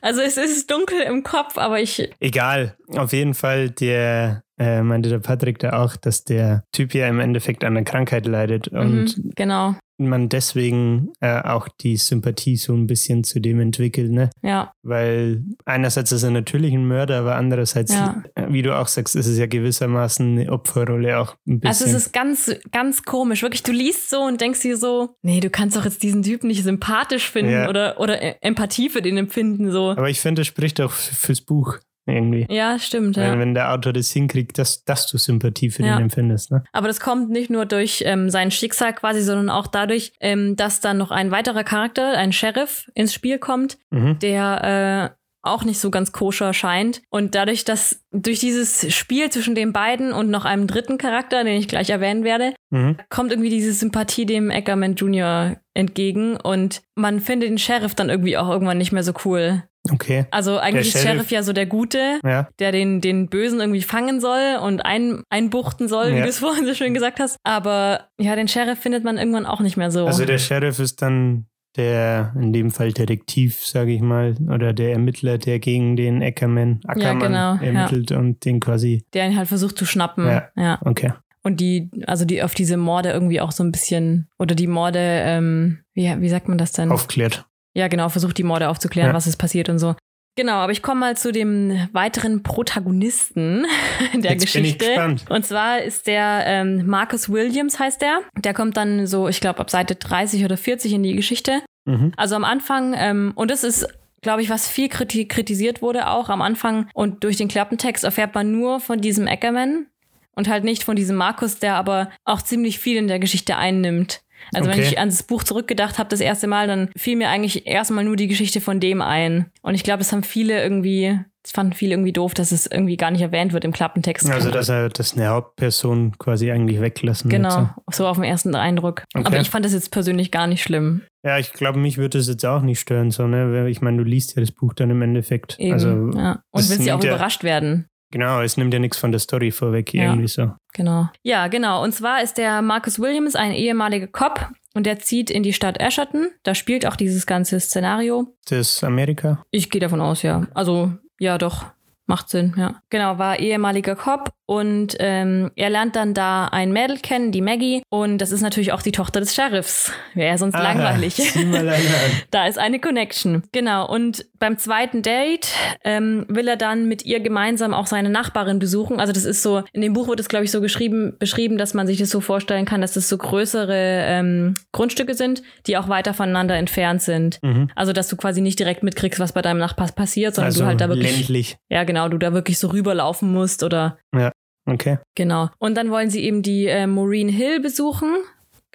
Speaker 3: Also es ist dunkel im Kopf, aber ich.
Speaker 2: egal. Auf jeden Fall, der äh, meinte der Patrick da auch, dass der Typ ja im Endeffekt an einer Krankheit leidet und
Speaker 3: Mhm, genau.
Speaker 2: Man deswegen äh, auch die Sympathie so ein bisschen zu dem entwickelt, ne?
Speaker 3: Ja,
Speaker 2: Weil einerseits ist er natürlich ein Mörder, aber andererseits,
Speaker 3: Ja.
Speaker 2: äh, wie du auch sagst, ist es ja gewissermaßen eine Opferrolle auch ein bisschen.
Speaker 3: Also es ist ganz, ganz komisch. Wirklich, du liest so und denkst dir so, nee, du kannst doch jetzt diesen Typen nicht sympathisch finden
Speaker 2: Ja.
Speaker 3: oder, oder E- Empathie für den empfinden. So.
Speaker 2: aber ich finde, das spricht auch fürs Buch irgendwie.
Speaker 3: Ja, stimmt.
Speaker 2: Weil
Speaker 3: Ja.
Speaker 2: wenn der Autor das hinkriegt, dass, dass du Sympathie für
Speaker 3: Ja.
Speaker 2: den empfindest, ne?
Speaker 3: Aber das kommt nicht nur durch ähm, sein Schicksal quasi, sondern auch dadurch, ähm, dass dann noch ein weiterer Charakter, ein Sheriff, ins Spiel kommt,
Speaker 2: Mhm.
Speaker 3: der äh, auch nicht so ganz koscher scheint. Und dadurch, dass durch dieses Spiel zwischen den beiden und noch einem dritten Charakter, den ich gleich erwähnen werde,
Speaker 2: Mhm.
Speaker 3: kommt irgendwie diese Sympathie dem Ackerman Jr. entgegen und man findet den Sheriff dann irgendwie auch irgendwann nicht mehr so cool.
Speaker 2: Okay.
Speaker 3: Also eigentlich
Speaker 2: Der
Speaker 3: ist
Speaker 2: Sheriff-
Speaker 3: Sheriff ja so der Gute,
Speaker 2: Ja.
Speaker 3: der den, den Bösen irgendwie fangen soll und ein, einbuchten soll, wie
Speaker 2: Ja.
Speaker 3: du es *laughs* vorhin so schön gesagt hast. Aber ja, den Sheriff findet man irgendwann auch nicht mehr so.
Speaker 2: Also der Sheriff ist dann der, in dem Fall Detektiv, sage ich mal, oder der Ermittler, der gegen den Ackerman, Ackermann
Speaker 3: genau, ja.
Speaker 2: ermittelt und den quasi,
Speaker 3: der ihn halt versucht zu schnappen.
Speaker 2: Ja.
Speaker 3: ja.
Speaker 2: okay.
Speaker 3: Und die, also die auf diese Morde irgendwie auch so ein bisschen, oder die Morde, ähm, wie, wie sagt man das denn?
Speaker 2: Aufklärt.
Speaker 3: Ja, genau, versucht die Morde aufzuklären,
Speaker 2: Ja.
Speaker 3: was ist passiert und so. Genau, aber ich komme mal zu dem weiteren Protagonisten der
Speaker 2: Jetzt bin ich
Speaker 3: Geschichte.
Speaker 2: gespannt.
Speaker 3: Und zwar ist der ähm, Marcus Williams heißt der. Der kommt dann so, ich glaube, ab Seite 30 oder 40 in die Geschichte.
Speaker 2: Mhm.
Speaker 3: Also am Anfang, ähm, und das ist, glaube ich, was viel kriti kritisiert wurde auch am Anfang und durch den Klappentext erfährt man nur von diesem Ackerman und halt nicht von diesem Markus, der aber auch ziemlich viel in der Geschichte einnimmt. Also wenn
Speaker 2: Okay.
Speaker 3: ich an das Buch zurückgedacht habe, das erste Mal, dann fiel mir eigentlich erstmal nur die Geschichte von dem ein. Und ich glaube, das haben viele irgendwie, das fanden viele irgendwie doof, dass es irgendwie gar nicht erwähnt wird im Klappentext.
Speaker 2: Also, dass er das eine Hauptperson quasi eigentlich weglassen
Speaker 3: Genau,
Speaker 2: So.
Speaker 3: auf den ersten Eindruck.
Speaker 2: Okay.
Speaker 3: Aber ich fand das jetzt persönlich gar nicht schlimm.
Speaker 2: Ja, ich glaube, mich würde es jetzt auch nicht stören, so, ne? Ich meine, du liest ja das Buch dann im Endeffekt.
Speaker 3: Eben,
Speaker 2: Also,
Speaker 3: ja. Und willst ja auch überrascht werden.
Speaker 2: Genau, es nimmt ja nichts von der Story vorweg,
Speaker 3: Ja.
Speaker 2: irgendwie so.
Speaker 3: Genau. Ja, genau. Und zwar ist der Marcus Williams ein ehemaliger Cop und der zieht in die Stadt Asherton. Da spielt auch dieses ganze Szenario.
Speaker 2: Das ist Amerika.
Speaker 3: Ich gehe davon aus, ja. Also, ja, doch. Macht Sinn, ja. Genau, war ehemaliger Cop und ähm, er lernt dann da ein Mädel kennen, die Maggie. Und das ist natürlich auch die Tochter des Sheriffs. Wäre sonst
Speaker 2: Aha,
Speaker 3: langweilig. *laughs* Da ist eine Connection. Genau. Und beim zweiten Date ähm, will er dann mit ihr gemeinsam auch seine Nachbarin besuchen. Also das ist so, in dem Buch wird es, glaube ich, so geschrieben, beschrieben, dass man sich das so vorstellen kann, dass das so größere ähm, Grundstücke sind, die auch weiter voneinander entfernt sind.
Speaker 2: Mhm.
Speaker 3: Also, dass du quasi nicht direkt mitkriegst, was bei deinem Nachbar passiert, sondern
Speaker 2: Also
Speaker 3: du halt da wirklich,
Speaker 2: ländlich.
Speaker 3: ja genau, du da wirklich so rüberlaufen musst oder
Speaker 2: Okay.
Speaker 3: Genau. Und dann wollen sie eben die äh, Maureen Hill besuchen.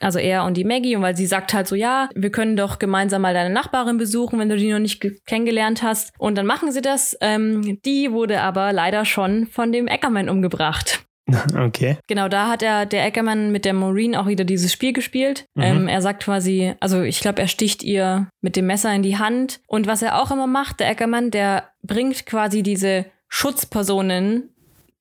Speaker 3: also er und die Maggie, und weil sie sagt halt so, ja, wir können doch gemeinsam mal deine Nachbarin besuchen, wenn du die noch nicht kennengelernt hast. Und dann machen sie das. Ähm, die wurde aber leider schon von dem Ackerman umgebracht. *laughs*
Speaker 2: Okay.
Speaker 3: Genau, da hat er der Ackerman mit der Maureen auch wieder dieses Spiel gespielt. Mhm. Ähm, er sagt quasi, also ich glaube, er sticht ihr mit dem Messer in die Hand. Und was er auch immer macht, der Ackerman, der bringt quasi diese Schutzpersonen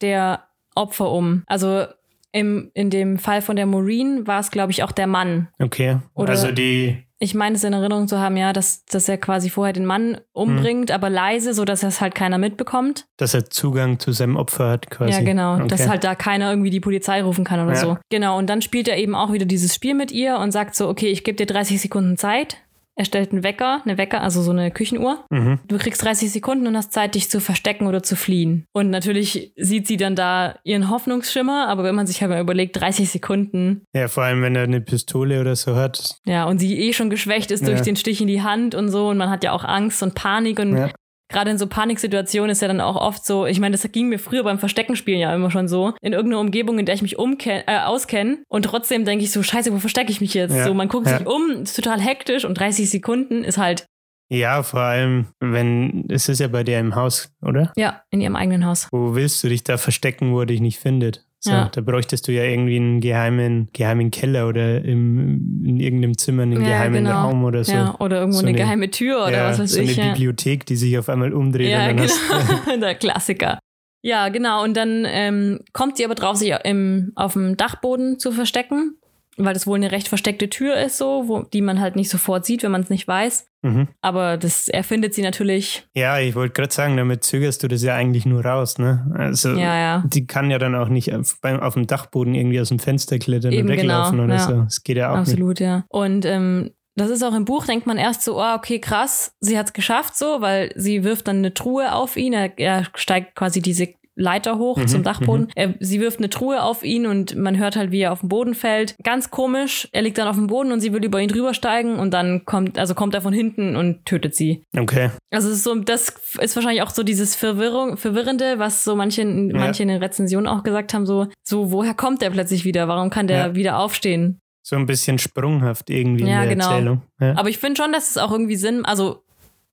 Speaker 3: der Opfer um. Also im, in dem Fall von der Maureen war es, glaube ich, auch der Mann.
Speaker 2: Okay. Oder also die
Speaker 3: ich meine es in Erinnerung zu haben, ja, dass, dass er quasi vorher den Mann umbringt, hm. aber leise, so dass es halt keiner mitbekommt.
Speaker 2: Dass er Zugang zu seinem Opfer hat, quasi.
Speaker 3: Ja, genau. Okay. Dass halt da keiner irgendwie die Polizei rufen kann oder ja. so. Genau. Und dann spielt er eben auch wieder dieses Spiel mit ihr und sagt so, okay, ich gebe dir 30 Sekunden Zeit. Er stellt einen Wecker, eine Wecker, also so eine Küchenuhr. Mhm. Du kriegst 30 Sekunden und hast Zeit, dich zu verstecken oder zu fliehen. Und natürlich sieht sie dann da ihren Hoffnungsschimmer, aber wenn man sich halt mal überlegt, 30 Sekunden.
Speaker 2: Ja, vor allem, wenn er eine Pistole oder so hat.
Speaker 3: Ja, und sie eh schon geschwächt ist ja. durch den Stich in die Hand und so. Und man hat ja auch Angst und Panik und ja gerade in so Paniksituationen ist ja dann auch oft so, ich meine, das ging mir früher beim Versteckenspielen ja immer schon so, in irgendeiner Umgebung, in der ich mich äh, auskenne und trotzdem denke ich so, scheiße, wo verstecke ich mich jetzt? Ja. So, man guckt ja. sich um, ist total hektisch und 30 Sekunden ist halt
Speaker 2: ja, vor allem, wenn, es ist ja bei dir im Haus, oder?
Speaker 3: Ja, in ihrem eigenen Haus.
Speaker 2: Wo willst du dich da verstecken, wo er dich nicht findet? So, ja. Da bräuchtest du ja irgendwie einen geheimen, geheimen Keller oder im, in irgendeinem Zimmer einen ja, geheimen genau. Raum oder so. Ja,
Speaker 3: oder irgendwo so eine, eine, geheime Tür oder ja, was weiß
Speaker 2: so
Speaker 3: ich.
Speaker 2: So eine Bibliothek, die sich auf einmal umdreht.
Speaker 3: Ja, genau. *laughs* Der Klassiker. Ja, genau. Und dann ähm, kommt sie aber drauf, sich im, auf dem Dachboden zu verstecken weil das wohl eine recht versteckte Tür ist, so, wo, die man halt nicht sofort sieht, wenn man es nicht weiß. Mhm. Aber das erfindet sie natürlich.
Speaker 2: Ja, ich wollte gerade sagen, damit zögerst du das ja eigentlich nur raus, ne? Also
Speaker 3: ja, ja.
Speaker 2: die kann ja dann auch nicht auf, auf dem Dachboden irgendwie aus dem Fenster klettern Eben und weglaufen genau, oder ja. so. Das geht ja auch
Speaker 3: Absolut,
Speaker 2: nicht.
Speaker 3: ja. Und ähm, das ist auch im Buch, denkt man erst so, oh, okay, krass, sie hat es geschafft so, weil sie wirft dann eine Truhe auf ihn, er, er steigt quasi diese Leiter hoch mhm, zum Dachboden. Mhm. Er, sie wirft eine Truhe auf ihn und man hört halt, wie er auf den Boden fällt. Ganz komisch. Er liegt dann auf dem Boden und sie will über ihn drüber steigen und dann kommt, also kommt er von hinten und tötet sie.
Speaker 2: Okay.
Speaker 3: Also ist so, das ist wahrscheinlich auch so dieses Verwirrung, Verwirrende, was so manche, ja. manche in den Rezensionen auch gesagt haben, so, so, woher kommt er plötzlich wieder? Warum kann der ja. wieder aufstehen?
Speaker 2: So ein bisschen sprunghaft irgendwie ja, in der genau. Erzählung.
Speaker 3: Ja. Aber ich finde schon, dass es auch irgendwie Sinn, also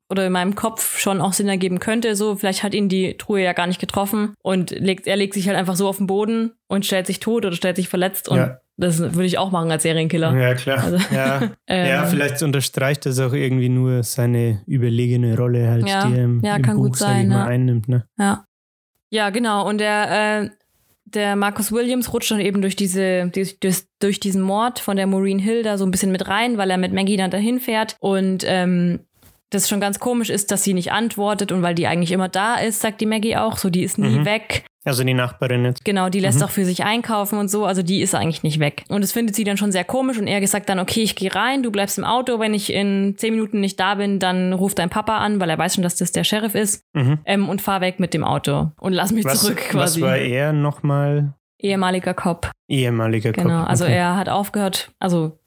Speaker 3: oder in meinem Kopf schon auch Sinn ergeben könnte. So, vielleicht hat ihn die Truhe ja gar nicht getroffen und legt, er legt sich halt einfach so auf den Boden und stellt sich tot oder stellt sich verletzt und ja. das würde ich auch machen als Serienkiller.
Speaker 2: Ja, klar. Also, ja. *laughs* ähm, ja, vielleicht unterstreicht das auch irgendwie nur seine überlegene Rolle halt, ja, die er im, ja, im kann Buch, gut sein, mal, einnimmt. Ne?
Speaker 3: Ja. ja, genau. Und der, äh, der Marcus Williams rutscht dann eben durch diese, durch, durch diesen Mord von der Maureen Hill da so ein bisschen mit rein, weil er mit Maggie dann dahin fährt und ähm, das schon ganz komisch ist, dass sie nicht antwortet und weil die eigentlich immer da ist, sagt die Maggie auch, so die ist nie mhm. weg.
Speaker 2: Also die Nachbarin jetzt.
Speaker 3: Genau, die lässt mhm. auch für sich einkaufen und so, also die ist eigentlich nicht weg. Und das findet sie dann schon sehr komisch und er sagt dann, okay, ich gehe rein, du bleibst im Auto, wenn ich in zehn Minuten nicht da bin, dann ruft dein Papa an, weil er weiß schon, dass das der Sheriff ist mhm. ähm, und fahr weg mit dem Auto und lass mich
Speaker 2: was,
Speaker 3: zurück quasi.
Speaker 2: Was war er nochmal?
Speaker 3: Ehemaliger Cop.
Speaker 2: Ehemaliger
Speaker 3: Cop.
Speaker 2: Genau,
Speaker 3: also okay. er hat aufgehört, also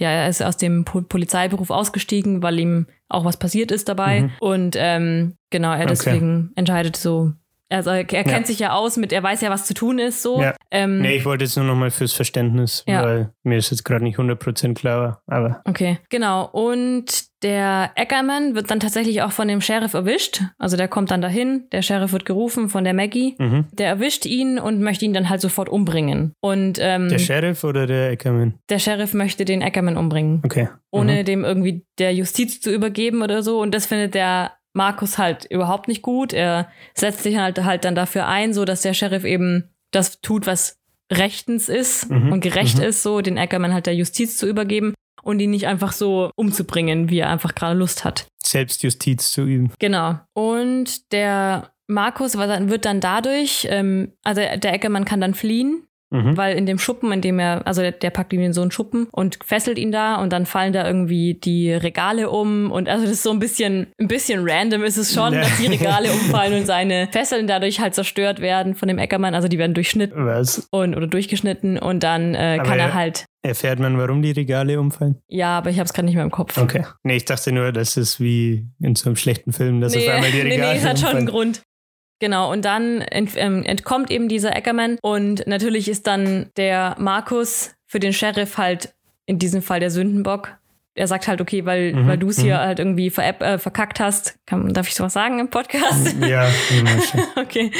Speaker 3: ja, er ist aus dem po Polizeiberuf ausgestiegen, weil ihm auch was passiert ist dabei. Mhm. Und ähm, genau, er deswegen entscheidet so, also er, er kennt ja. sich ja aus mit, er weiß ja, was zu tun ist, so. Ja.
Speaker 2: Ähm, nee, ich wollte jetzt nur nochmal fürs Verständnis, ja. weil mir ist jetzt gerade nicht 100% klar, aber.
Speaker 3: Okay, genau. Und der Ackerman wird dann tatsächlich auch von dem Sheriff erwischt. Also der kommt dann dahin, der Sheriff wird gerufen von der Maggie. Mhm. Der erwischt ihn und möchte ihn dann halt sofort umbringen. Und, ähm,
Speaker 2: der Sheriff oder der Ackerman?
Speaker 3: Der Sheriff möchte den Ackerman umbringen.
Speaker 2: Okay.
Speaker 3: Ohne mhm. dem irgendwie der Justiz zu übergeben oder so. Und das findet der Markus halt überhaupt nicht gut. Er setzt sich halt, halt dann dafür ein, so dass der Sheriff eben das tut, was rechtens ist mhm. und gerecht mhm. ist, so den Ackerman halt der Justiz zu übergeben und ihn nicht einfach so umzubringen, wie er einfach gerade Lust hat.
Speaker 2: Selbstjustiz zu üben.
Speaker 3: Genau. Und der Markus wird dann dadurch, ähm, also der Ackermann kann dann fliehen Mhm. Weil in dem Schuppen, in dem er, also der, der, packt ihm in so einen Schuppen und fesselt ihn da und dann fallen da irgendwie die Regale um und also das ist so ein bisschen, ein bisschen random ist es schon, nee. dass die Regale *laughs* umfallen und seine Fesseln dadurch halt zerstört werden von dem Eckermann, also die werden durchschnitten
Speaker 2: Was?
Speaker 3: und oder durchgeschnitten und dann äh, kann er halt
Speaker 2: Erfährt man, warum die Regale umfallen?
Speaker 3: Ja, aber ich habe es gerade nicht mehr im Kopf.
Speaker 2: Okay. Nee, ich dachte nur, das ist wie in so einem schlechten Film, dass nee, auf einmal die Regale *laughs* Nee, nee, es
Speaker 3: hat schon einen Grund. Genau, und dann ent, ähm, entkommt eben dieser Ackerman und natürlich ist dann der Markus für den Sheriff halt in diesem Fall der Sündenbock. Er sagt halt, okay, weil,
Speaker 2: Mhm,
Speaker 3: weil du es hier
Speaker 2: mhm.
Speaker 3: halt irgendwie ver äh, verkackt hast. Kann, darf ich sowas sagen im Podcast?
Speaker 2: Ja, immer schon. *laughs*
Speaker 3: Okay.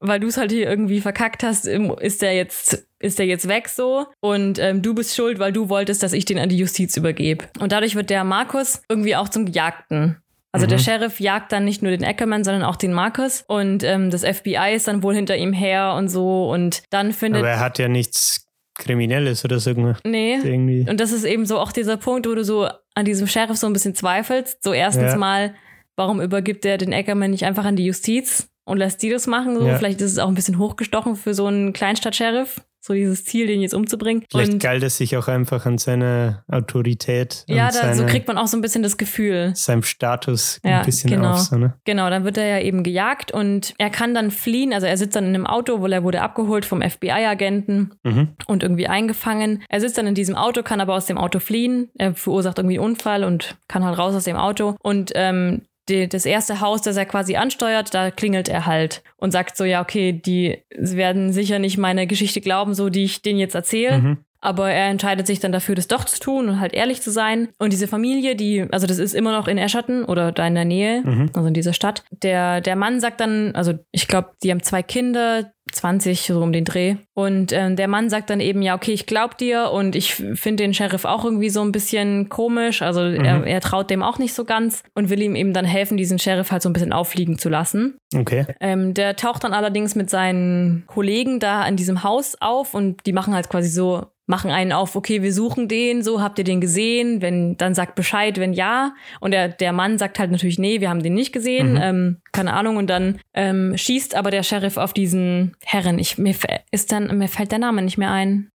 Speaker 3: Weil du es halt hier irgendwie verkackt hast, ist der jetzt, ist der jetzt weg so. Und ähm, du bist schuld, weil du wolltest, dass ich den an die Justiz übergebe. Und dadurch wird der Markus irgendwie auch zum Gejagten. Also der
Speaker 2: Mhm.
Speaker 3: Sheriff jagt dann nicht nur den Ackerman, sondern auch den Markus. Und ähm, das FBI ist dann wohl hinter ihm her und so. Und dann findet.
Speaker 2: Aber er hat ja nichts Kriminelles oder so gemacht.
Speaker 3: nee.
Speaker 2: Irgendwie.
Speaker 3: Und das ist eben so auch dieser Punkt, wo du so an diesem Sheriff so ein bisschen zweifelst. So erstens
Speaker 2: Ja.
Speaker 3: mal, warum übergibt er den Ackerman nicht einfach an die Justiz und lässt die das machen? So?
Speaker 2: Ja.
Speaker 3: Vielleicht ist es auch ein bisschen hochgestochen für so einen Kleinstadt-Sheriff. So dieses Ziel, den jetzt umzubringen.
Speaker 2: Vielleicht
Speaker 3: und
Speaker 2: galt es sich auch einfach an seiner Autorität
Speaker 3: ja, da,
Speaker 2: seine,
Speaker 3: so kriegt man auch so ein bisschen das Gefühl.
Speaker 2: seinem Status
Speaker 3: Ja,
Speaker 2: ein bisschen
Speaker 3: genau.
Speaker 2: auf. So, ne?
Speaker 3: Genau, dann wird er ja eben gejagt und er kann dann fliehen. Also er sitzt dann in einem Auto, wo er wurde abgeholt vom FBI-Agenten
Speaker 2: mhm.
Speaker 3: und irgendwie eingefangen. Er sitzt dann in diesem Auto, kann aber aus dem Auto fliehen. Er verursacht irgendwie einen Unfall und kann halt raus aus dem Auto. Und ähm, die, das erste Haus, das er quasi ansteuert, da klingelt er halt und sagt so, ja, okay, die werden sicher nicht meine Geschichte glauben, so die ich denen jetzt erzähle.
Speaker 2: Mhm.
Speaker 3: Aber er entscheidet sich dann dafür, das doch zu tun und halt ehrlich zu sein. Und diese Familie, die, also das ist immer noch in Escherton oder da in der Nähe,
Speaker 2: Mhm.
Speaker 3: also in dieser Stadt. Der, der Mann sagt dann, also ich glaube, die haben zwei Kinder, 20 so um den Dreh. Und ähm, der Mann sagt dann eben, ja, okay, ich glaub dir und ich finde den Sheriff auch irgendwie so ein bisschen komisch. Also er, er traut dem auch nicht so ganz und will ihm eben dann helfen, diesen Sheriff halt so ein bisschen auffliegen zu lassen.
Speaker 2: Okay.
Speaker 3: Ähm, der taucht dann allerdings mit seinen Kollegen da an diesem Haus auf und die machen halt quasi so, machen einen auf, okay, wir suchen den, so habt ihr den gesehen, wenn, dann sagt Bescheid, wenn ja. Und der, der Mann sagt halt natürlich, nee, wir haben den nicht gesehen,
Speaker 2: Mhm.
Speaker 3: ähm, keine Ahnung. Und dann ähm, schießt aber der Sheriff auf diesen Herren. Ich, mir, ist dann, mir fällt der Name nicht mehr ein.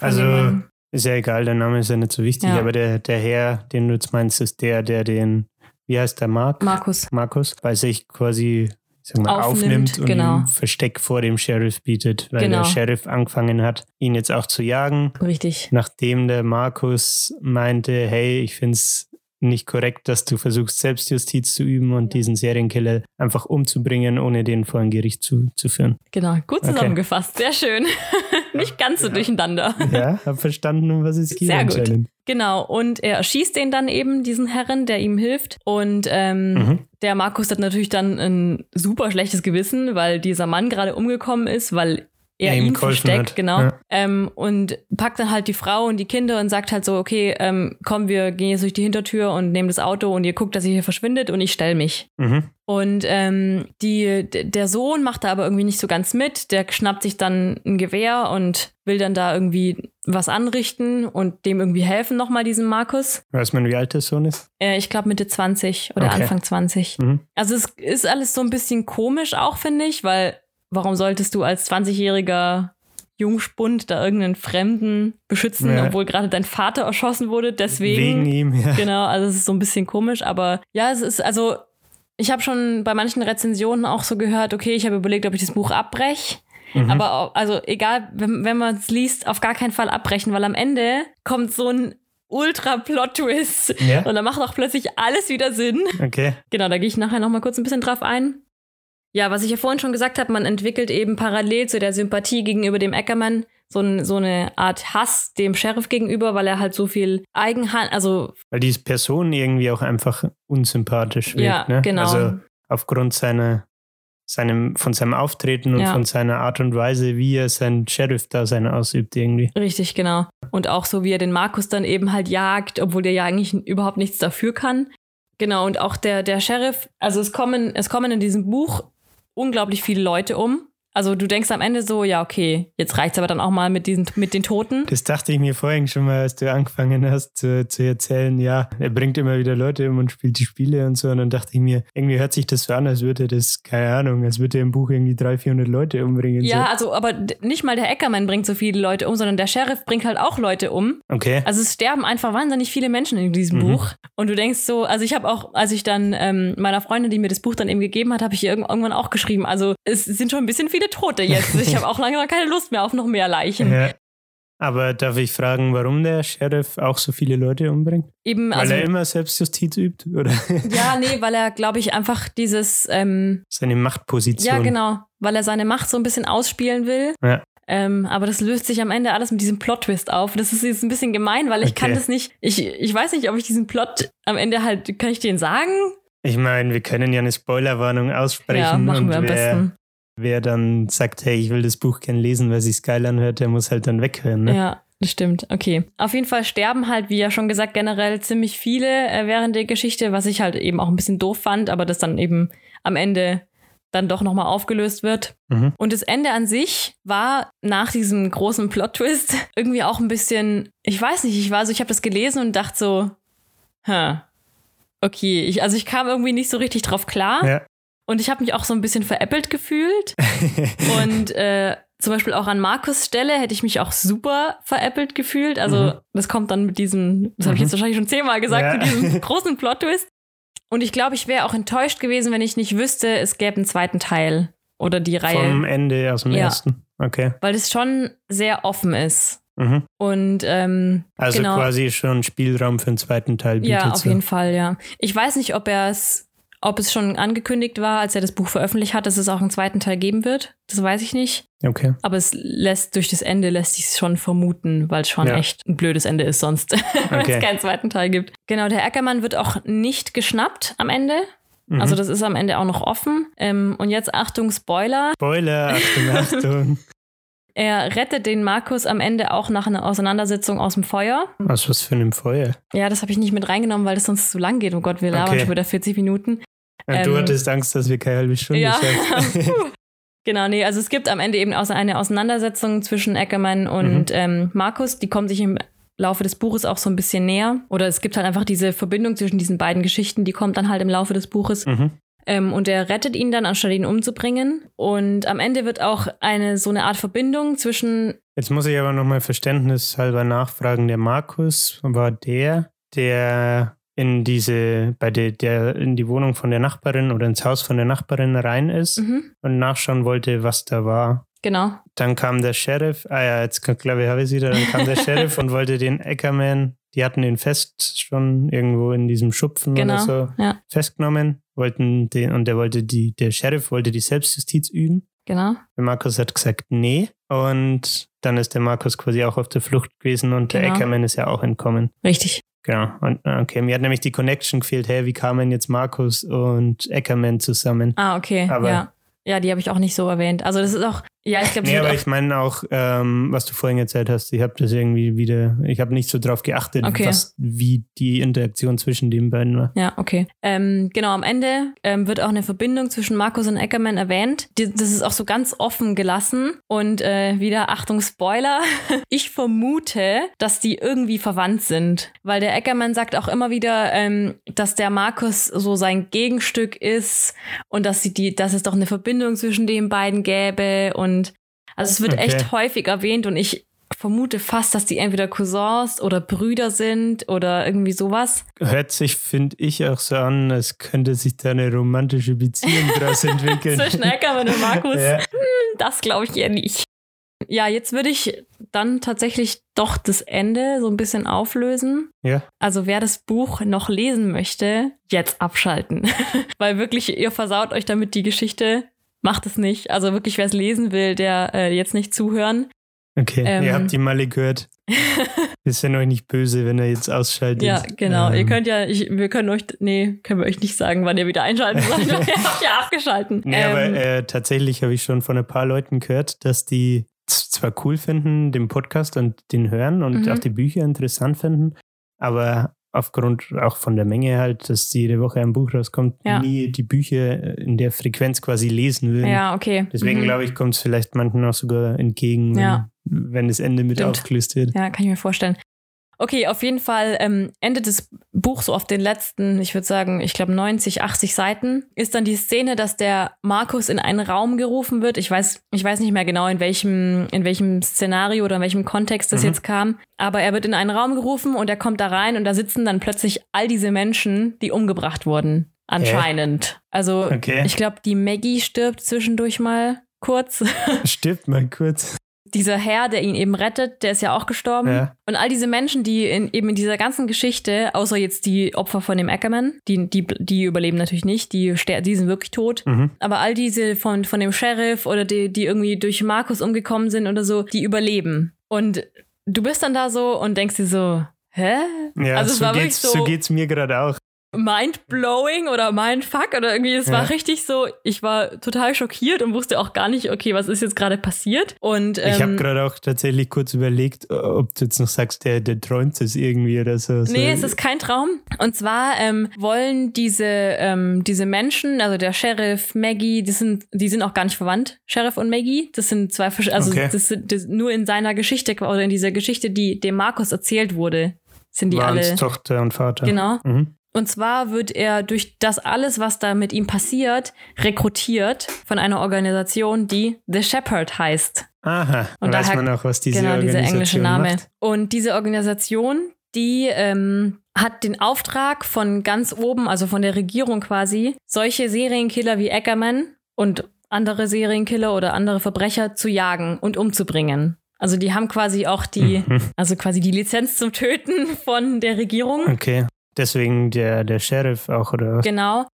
Speaker 2: Also ist ja egal, der Name ist ja nicht so wichtig,
Speaker 3: Ja.
Speaker 2: aber der, der Herr, den du jetzt meinst, ist der, der den, wie heißt der, Mark?
Speaker 3: Markus.
Speaker 2: Markus, weil sich quasi ich sag mal,
Speaker 3: Aufnimmt,
Speaker 2: aufnimmt und
Speaker 3: genau.
Speaker 2: Versteck vor dem Sheriff bietet, weil
Speaker 3: Genau.
Speaker 2: der Sheriff angefangen hat, ihn jetzt auch zu jagen.
Speaker 3: Richtig.
Speaker 2: Nachdem der Markus meinte, hey, ich finde es nicht korrekt, dass du versuchst, Selbstjustiz zu üben und diesen Serienkiller einfach umzubringen, ohne den vor ein Gericht zu, zu führen.
Speaker 3: Genau. Gut
Speaker 2: Okay.
Speaker 3: zusammengefasst. Sehr schön. *laughs* nicht ganz so durcheinander.
Speaker 2: Ja, hab verstanden, um was es geht
Speaker 3: Sehr gut. Genau, und er erschießt den dann eben, diesen Herren, der ihm hilft. Und ähm,
Speaker 2: Mhm.
Speaker 3: der Markus hat natürlich dann ein super schlechtes Gewissen, weil dieser Mann gerade umgekommen ist, weil Er
Speaker 2: ihm geholfen
Speaker 3: versteckt, genau.
Speaker 2: Ja.
Speaker 3: Ähm, und packt dann halt die Frau und die Kinder und sagt halt so, okay, ähm, komm, wir gehen jetzt durch die Hintertür und nehmen das Auto und ihr guckt, dass ihr hier verschwindet und ich stell mich.
Speaker 2: Mhm.
Speaker 3: Und ähm, die, der Sohn macht da aber irgendwie nicht so ganz mit. Der schnappt sich dann ein Gewehr und will dann da irgendwie was anrichten und dem irgendwie helfen nochmal, diesem Markus.
Speaker 2: Weiß man, wie alt der Sohn ist?
Speaker 3: Äh, ich glaube Mitte 20 oder
Speaker 2: Okay.
Speaker 3: Anfang 20.
Speaker 2: Mhm.
Speaker 3: Also es ist alles so ein bisschen komisch auch, finde ich, weil warum solltest du als 20-jähriger Jungspund da irgendeinen Fremden beschützen,
Speaker 2: Ja.
Speaker 3: obwohl gerade dein Vater erschossen wurde? Deswegen.
Speaker 2: Wegen ihm, ja.
Speaker 3: Genau, also es ist so ein bisschen komisch, aber ja, es ist also, ich habe schon bei manchen Rezensionen auch so gehört, okay, ich habe überlegt, ob ich das Buch abbreche.
Speaker 2: Mhm.
Speaker 3: Aber also egal, wenn, wenn man es liest, auf gar keinen Fall abbrechen, weil am Ende kommt so ein Ultra-Plot-Twist.
Speaker 2: Ja?
Speaker 3: Und dann macht auch plötzlich alles wieder Sinn.
Speaker 2: Okay.
Speaker 3: Genau, da gehe ich nachher noch mal kurz ein bisschen drauf ein. Ja, was ich ja vorhin schon gesagt habe, man entwickelt eben parallel zu der Sympathie gegenüber dem Ackerman so, ein, so eine Art Hass dem Sheriff gegenüber, weil er halt so viel Eigenhand, also
Speaker 2: Weil diese Person irgendwie auch einfach unsympathisch wirkt.
Speaker 3: Ja,
Speaker 2: ne?
Speaker 3: genau.
Speaker 2: Also aufgrund seiner, seinem, von seinem Auftreten und
Speaker 3: Ja.
Speaker 2: von seiner Art und Weise, wie er sein Sheriff-Dasein ausübt irgendwie.
Speaker 3: richtig, genau. Und auch so, wie er den Markus dann eben halt jagt, obwohl der ja eigentlich überhaupt nichts dafür kann. Genau, und auch der, der Sheriff, also es kommen, es kommen in diesem Buch unglaublich viele Leute um. Also du denkst am Ende so, ja, okay, jetzt reicht's aber dann auch mal mit diesen, mit den Toten.
Speaker 2: Das dachte ich mir vorhin schon mal, als du angefangen hast zu, zu erzählen, ja, er bringt immer wieder Leute um und spielt die Spiele und so. Und dann dachte ich mir, irgendwie hört sich das so an, als würde das, keine Ahnung, als würde er im Buch irgendwie 300, 400 Leute umbringen.
Speaker 3: Ja, also, aber nicht mal der Eckermann bringt so viele Leute um, sondern der Sheriff bringt halt auch Leute um.
Speaker 2: So. Okay.
Speaker 3: Also es sterben einfach wahnsinnig viele Menschen in diesem
Speaker 2: Mhm.
Speaker 3: Buch. Und du denkst so, also ich habe auch, als ich dann ähm, meiner Freundin, die mir das Buch dann eben gegeben hat, habe ich ihr irgend- irgendwann auch geschrieben. Also es sind schon ein bisschen viele Tote jetzt. Ich habe auch langsam keine Lust mehr auf noch mehr Leichen.
Speaker 2: Ja. Aber darf ich fragen, warum der Sheriff auch so viele Leute umbringt?
Speaker 3: Eben,
Speaker 2: Weil
Speaker 3: also
Speaker 2: er immer Selbstjustiz übt? Oder *laughs*
Speaker 3: ja, nee, weil er, glaube ich, einfach dieses, ähm,
Speaker 2: seine Machtposition?
Speaker 3: ja genau, weil er seine Macht so ein bisschen ausspielen will.
Speaker 2: Ja.
Speaker 3: Ähm, aber das löst sich am Ende alles mit diesem Plot-Twist auf. Das ist jetzt ein bisschen gemein, weil ich
Speaker 2: Okay.
Speaker 3: kann das nicht. Ich, ich weiß nicht, ob ich diesen Plot am Ende halt. Kann ich den sagen?
Speaker 2: Ich meine, wir können ja eine Spoilerwarnung aussprechen.
Speaker 3: Ja, machen
Speaker 2: und
Speaker 3: wir am besten.
Speaker 2: Wer dann sagt, hey, ich will das Buch gern lesen, weil sich's geil anhört, der muss halt dann weghören. Ne?
Speaker 3: Ja, das stimmt. Okay. Auf jeden Fall sterben halt, wie ja schon gesagt, generell ziemlich viele äh, während der Geschichte, was ich halt eben auch ein bisschen doof fand, aber das dann eben am Ende dann doch nochmal aufgelöst wird.
Speaker 2: Mhm.
Speaker 3: Und das Ende an sich war nach diesem großen Plot-Twist *laughs* irgendwie auch ein bisschen, ich weiß nicht, ich war so, ich habe das gelesen und dachte so, hä, okay, ich, also ich kam irgendwie nicht so richtig drauf klar.
Speaker 2: Ja.
Speaker 3: Und ich habe mich auch so ein bisschen veräppelt gefühlt. *laughs* Und äh, zum Beispiel auch an Markus Stelle hätte ich mich auch super veräppelt gefühlt. Also
Speaker 2: Mhm.
Speaker 3: das kommt dann mit diesem, das habe ich
Speaker 2: Mhm.
Speaker 3: jetzt wahrscheinlich schon zehnmal gesagt,
Speaker 2: Ja.
Speaker 3: mit diesem *laughs* großen Plot-Twist. Und ich glaube, ich wäre auch enttäuscht gewesen, wenn ich nicht wüsste, es gäbe einen zweiten Teil oder die Reihe.
Speaker 2: Vom Ende aus dem
Speaker 3: Ja.
Speaker 2: ersten. Okay.
Speaker 3: weil es schon sehr offen ist.
Speaker 2: Mhm.
Speaker 3: Und ähm,
Speaker 2: Also
Speaker 3: genau,
Speaker 2: quasi schon Spielraum für den zweiten Teil bietet.
Speaker 3: ja, auf
Speaker 2: so.
Speaker 3: jeden Fall, ja. Ich weiß nicht, ob er es, ob es schon angekündigt war, als er das Buch veröffentlicht hat, dass es auch einen zweiten Teil geben wird. Das weiß ich nicht.
Speaker 2: Okay.
Speaker 3: Aber es lässt durch das Ende lässt sich schon vermuten, weil es schon
Speaker 2: Ja.
Speaker 3: echt ein blödes Ende ist sonst, *laughs* wenn
Speaker 2: Okay.
Speaker 3: es keinen zweiten Teil gibt. Genau, der Ackermann wird auch nicht geschnappt am Ende.
Speaker 2: Mhm.
Speaker 3: Also das ist am Ende auch noch offen. Ähm, und jetzt Achtung, Spoiler.
Speaker 2: Spoiler, Achtung, *laughs* Achtung.
Speaker 3: Er rettet den Markus am Ende auch nach einer Auseinandersetzung aus dem Feuer.
Speaker 2: Aus was für einem Feuer?
Speaker 3: Ja, das habe ich nicht mit reingenommen, weil das sonst zu lang geht. Oh Gott, wir labern
Speaker 2: Okay.
Speaker 3: schon wieder 40 Minuten.
Speaker 2: Ja, du
Speaker 3: Ähm,
Speaker 2: hattest Angst, dass wir keine halbe Stunde
Speaker 3: Ja.
Speaker 2: schaffen. *laughs*
Speaker 3: Genau, nee, also es gibt am Ende eben außer eine Auseinandersetzung zwischen Ackermann und
Speaker 2: Mhm.
Speaker 3: ähm, Markus. Die kommen sich im Laufe des Buches auch so ein bisschen näher. Oder es gibt halt einfach diese Verbindung zwischen diesen beiden Geschichten, die kommt dann halt im Laufe des Buches.
Speaker 2: mhm.
Speaker 3: Ähm, und er rettet ihn dann, anstatt ihn umzubringen. Und am Ende wird auch eine so eine Art Verbindung zwischen
Speaker 2: Jetzt muss ich aber nochmal verständnishalber nachfragen. Der Markus war der, der in diese, bei der, der in die Wohnung von der Nachbarin oder ins Haus von der Nachbarin rein ist
Speaker 3: mhm,
Speaker 2: und nachschauen wollte, was da war.
Speaker 3: genau.
Speaker 2: Dann kam der Sheriff, ah ja, jetzt glaube ich, habe ich es wieder, dann kam der *laughs* Sheriff und wollte den Ackerman, die hatten ihn fest schon irgendwo in diesem Schupfen
Speaker 3: Genau.
Speaker 2: oder so
Speaker 3: Ja,
Speaker 2: festgenommen, wollten den, und der wollte die, der Sheriff wollte die Selbstjustiz üben.
Speaker 3: genau.
Speaker 2: Der Markus hat gesagt, nee. Und dann ist der Markus quasi auch auf der Flucht gewesen und der
Speaker 3: Genau.
Speaker 2: Ackerman ist ja auch entkommen.
Speaker 3: Richtig.
Speaker 2: Genau. Und äh, okay, mir hat nämlich die Connection gefehlt, hey, wie kamen jetzt Markus und Ackerman zusammen?
Speaker 3: Ah, okay.
Speaker 2: Aber-
Speaker 3: ja. Ja, die habe ich auch nicht so erwähnt. Also das ist auch, ja, ich glaube,
Speaker 2: Nee, aber ich meine auch, ähm, was du vorhin erzählt hast, ich habe das irgendwie wieder, ich habe nicht so drauf geachtet,
Speaker 3: Okay.
Speaker 2: was, wie die Interaktion zwischen den beiden war.
Speaker 3: Ja, okay. Ähm, genau, am Ende ähm, wird auch eine Verbindung zwischen Markus und Ackerman erwähnt. Die, das ist auch so ganz offen gelassen. Und äh, wieder, Achtung, Spoiler. *laughs* Ich vermute, dass die irgendwie verwandt sind. Weil der Ackerman sagt auch immer wieder, ähm, dass der Markus so sein Gegenstück ist und dass, sie die, dass es doch eine Verbindung zwischen den beiden gäbe. Und also es wird
Speaker 2: Okay.
Speaker 3: echt häufig erwähnt und ich vermute fast, dass die entweder Cousins oder Brüder sind oder irgendwie sowas.
Speaker 2: Hört sich, finde ich, auch so an, als könnte sich da eine romantische Beziehung daraus *laughs* entwickeln.
Speaker 3: Zwischen Ackermann und Markus.
Speaker 2: Ja.
Speaker 3: Das glaube ich eher nicht. Ja, jetzt würde ich dann tatsächlich doch das Ende so ein bisschen auflösen.
Speaker 2: Ja.
Speaker 3: Also wer das Buch noch lesen möchte, jetzt abschalten. *laughs* Weil wirklich, ihr versaut euch damit die Geschichte. Macht es nicht. Also wirklich, wer es lesen will, der äh, jetzt nicht zuhören.
Speaker 2: Okay,
Speaker 3: Ähm.
Speaker 2: ihr habt die Male gehört. Wir sind euch nicht böse, wenn er jetzt ausschaltet.
Speaker 3: Ja, genau.
Speaker 2: Ähm,
Speaker 3: Ihr könnt ja, ich, wir können euch, nee, können wir euch nicht sagen, wann ihr wieder einschalten sollt. *laughs* ihr habt ja abgeschalten.
Speaker 2: Nee, aber
Speaker 3: Ähm,
Speaker 2: äh, tatsächlich habe ich schon von ein paar Leuten gehört, dass die zwar cool finden, den Podcast und den hören und
Speaker 3: Mhm.
Speaker 2: auch die Bücher interessant finden, aber aufgrund auch von der Menge halt, dass jede Woche ein Buch rauskommt,
Speaker 3: Ja.
Speaker 2: nie die Bücher in der Frequenz quasi lesen will.
Speaker 3: ja, okay.
Speaker 2: Deswegen
Speaker 3: Mhm.
Speaker 2: glaube ich, kommt es vielleicht manchen auch sogar entgegen, wenn,
Speaker 3: Ja.
Speaker 2: wenn das Ende mit
Speaker 3: Stimmt.
Speaker 2: aufgelöst wird.
Speaker 3: Ja, kann ich mir vorstellen. Okay, auf jeden Fall ähm, endet das Buch so auf den letzten, ich würde sagen, ich glaube 90, 80 Seiten, ist dann die Szene, dass der Markus in einen Raum gerufen wird. Ich weiß, ich weiß nicht mehr genau, in welchem, in welchem Szenario oder in welchem Kontext das
Speaker 2: Mhm.
Speaker 3: jetzt kam. Aber er wird in einen Raum gerufen und er kommt da rein und da sitzen dann plötzlich all diese Menschen, die umgebracht wurden. Anscheinend. Also
Speaker 2: Okay.
Speaker 3: ich glaube, die Maggie stirbt zwischendurch mal kurz. *laughs*
Speaker 2: Stirbt mal kurz.
Speaker 3: Dieser Herr, der ihn eben rettet, der ist ja auch gestorben.
Speaker 2: Ja.
Speaker 3: Und all diese Menschen, die in, eben in dieser ganzen Geschichte, außer jetzt die Opfer von dem Ackerman, die, die, die überleben natürlich nicht, die, die sind wirklich tot.
Speaker 2: Mhm.
Speaker 3: Aber all diese von, von dem Sheriff oder die, die irgendwie durch Markus umgekommen sind oder so, die überleben. Und du bist dann da so und denkst dir so, hä?
Speaker 2: Ja,
Speaker 3: also es
Speaker 2: so, geht's,
Speaker 3: so,
Speaker 2: so geht's mir gerade auch.
Speaker 3: Mind-blowing oder mindfuck oder irgendwie, es
Speaker 2: Ja.
Speaker 3: war richtig so, ich war total schockiert und wusste auch gar nicht, okay, was ist jetzt gerade passiert? Und ähm,
Speaker 2: ich habe gerade auch tatsächlich kurz überlegt, ob du jetzt noch sagst, der, der träumt es irgendwie oder so. so.
Speaker 3: Nee, es ist kein Traum. Und zwar ähm, wollen diese, ähm, diese Menschen, also der Sheriff, Maggie, die sind, die sind auch gar nicht verwandt. Sheriff und Maggie, das sind zwei also
Speaker 2: Okay.
Speaker 3: das sind das, nur in seiner Geschichte oder in dieser Geschichte, die dem Markus erzählt wurde, sind die
Speaker 2: Waren's
Speaker 3: alle.
Speaker 2: Tochter und Vater.
Speaker 3: Genau.
Speaker 2: Mhm.
Speaker 3: Und zwar wird er durch das alles, was da mit ihm passiert, rekrutiert von einer Organisation, die The Shepherd heißt.
Speaker 2: Aha,
Speaker 3: Und
Speaker 2: weiß
Speaker 3: daher-
Speaker 2: man auch, was diese
Speaker 3: genau, dieser englische Name.
Speaker 2: macht.
Speaker 3: Und diese Organisation, die ähm, hat den Auftrag von ganz oben, also von der Regierung quasi, solche Serienkiller wie Ackerman und andere Serienkiller oder andere Verbrecher zu jagen und umzubringen. Also die haben quasi auch die,
Speaker 2: Mhm.
Speaker 3: also quasi die Lizenz zum Töten von der Regierung.
Speaker 2: Okay, deswegen der, der Sheriff auch, oder?
Speaker 3: Genau.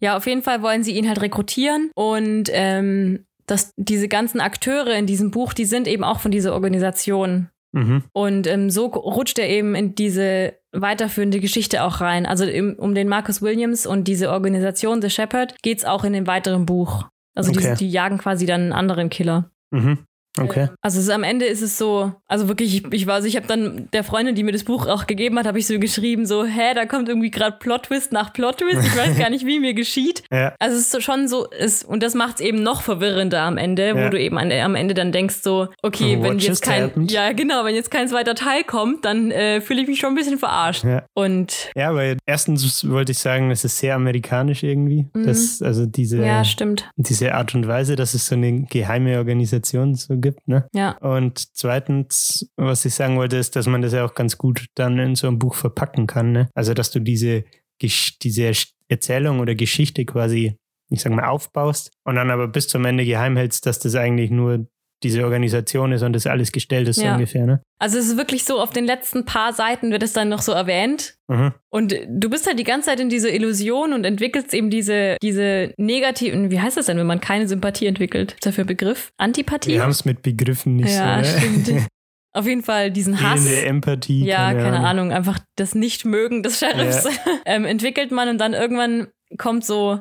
Speaker 3: Ja, auf jeden Fall wollen sie ihn halt rekrutieren und ähm, das, diese ganzen Akteure in diesem Buch, die sind eben auch von dieser Organisation.
Speaker 2: Mhm.
Speaker 3: Und ähm, so rutscht er eben in diese weiterführende Geschichte auch rein. Also im, um den Marcus Williams und diese Organisation The Shepherd geht es auch in dem weiteren Buch. Also
Speaker 2: Okay.
Speaker 3: die, die jagen quasi dann einen anderen Killer.
Speaker 2: Mhm. Okay.
Speaker 3: Also es, am Ende ist es so, also wirklich, ich, ich war, also ich habe dann der Freundin, die mir das Buch auch gegeben hat, habe ich so geschrieben, so, hä, da kommt irgendwie gerade Plot-Twist nach Plot-Twist. Ich weiß gar nicht, wie mir geschieht. *laughs*
Speaker 2: Ja.
Speaker 3: Also es ist so schon so, es, und das macht es eben noch verwirrender am Ende,
Speaker 2: Ja.
Speaker 3: wo du eben an, am Ende dann denkst so, okay,
Speaker 2: What
Speaker 3: wenn jetzt kein,
Speaker 2: happened?
Speaker 3: ja genau, wenn jetzt kein zweiter Teil kommt, dann äh, fühle ich mich schon ein bisschen verarscht.
Speaker 2: Ja.
Speaker 3: Und
Speaker 2: Ja, weil erstens wollte ich sagen, es ist sehr amerikanisch irgendwie.
Speaker 3: Mhm.
Speaker 2: Das, also diese,
Speaker 3: ja, stimmt.
Speaker 2: diese Art und Weise, dass es so eine geheime Organisation so gibt, ne?
Speaker 3: Ja,
Speaker 2: Und zweitens, was ich sagen wollte, ist, dass man das ja auch ganz gut dann in so einem Buch verpacken kann. Ne? Also, dass du diese, diese Erzählung oder Geschichte quasi, ich sag mal, aufbaust und dann aber bis zum Ende geheim hältst, dass das eigentlich nur diese Organisation ist und das alles gestellt ist, so
Speaker 3: Ja.
Speaker 2: ungefähr. Ne?
Speaker 3: also es ist wirklich so, auf den letzten paar Seiten wird es dann noch so erwähnt.
Speaker 2: Mhm.
Speaker 3: Und du bist halt die ganze Zeit in dieser Illusion und entwickelst eben diese, diese negativen, wie heißt das denn, wenn man keine Sympathie entwickelt? Ist das für ein Begriff? Antipathie?
Speaker 2: Wir haben es mit Begriffen nicht
Speaker 3: ja,
Speaker 2: so. Ne?
Speaker 3: stimmt. *laughs* Auf jeden Fall diesen Hass.
Speaker 2: Fehlende Empathie.
Speaker 3: Ja, keine, Ahnung. einfach das Nicht-Mögen des Sheriffs *laughs* ähm, entwickelt man und dann irgendwann kommt so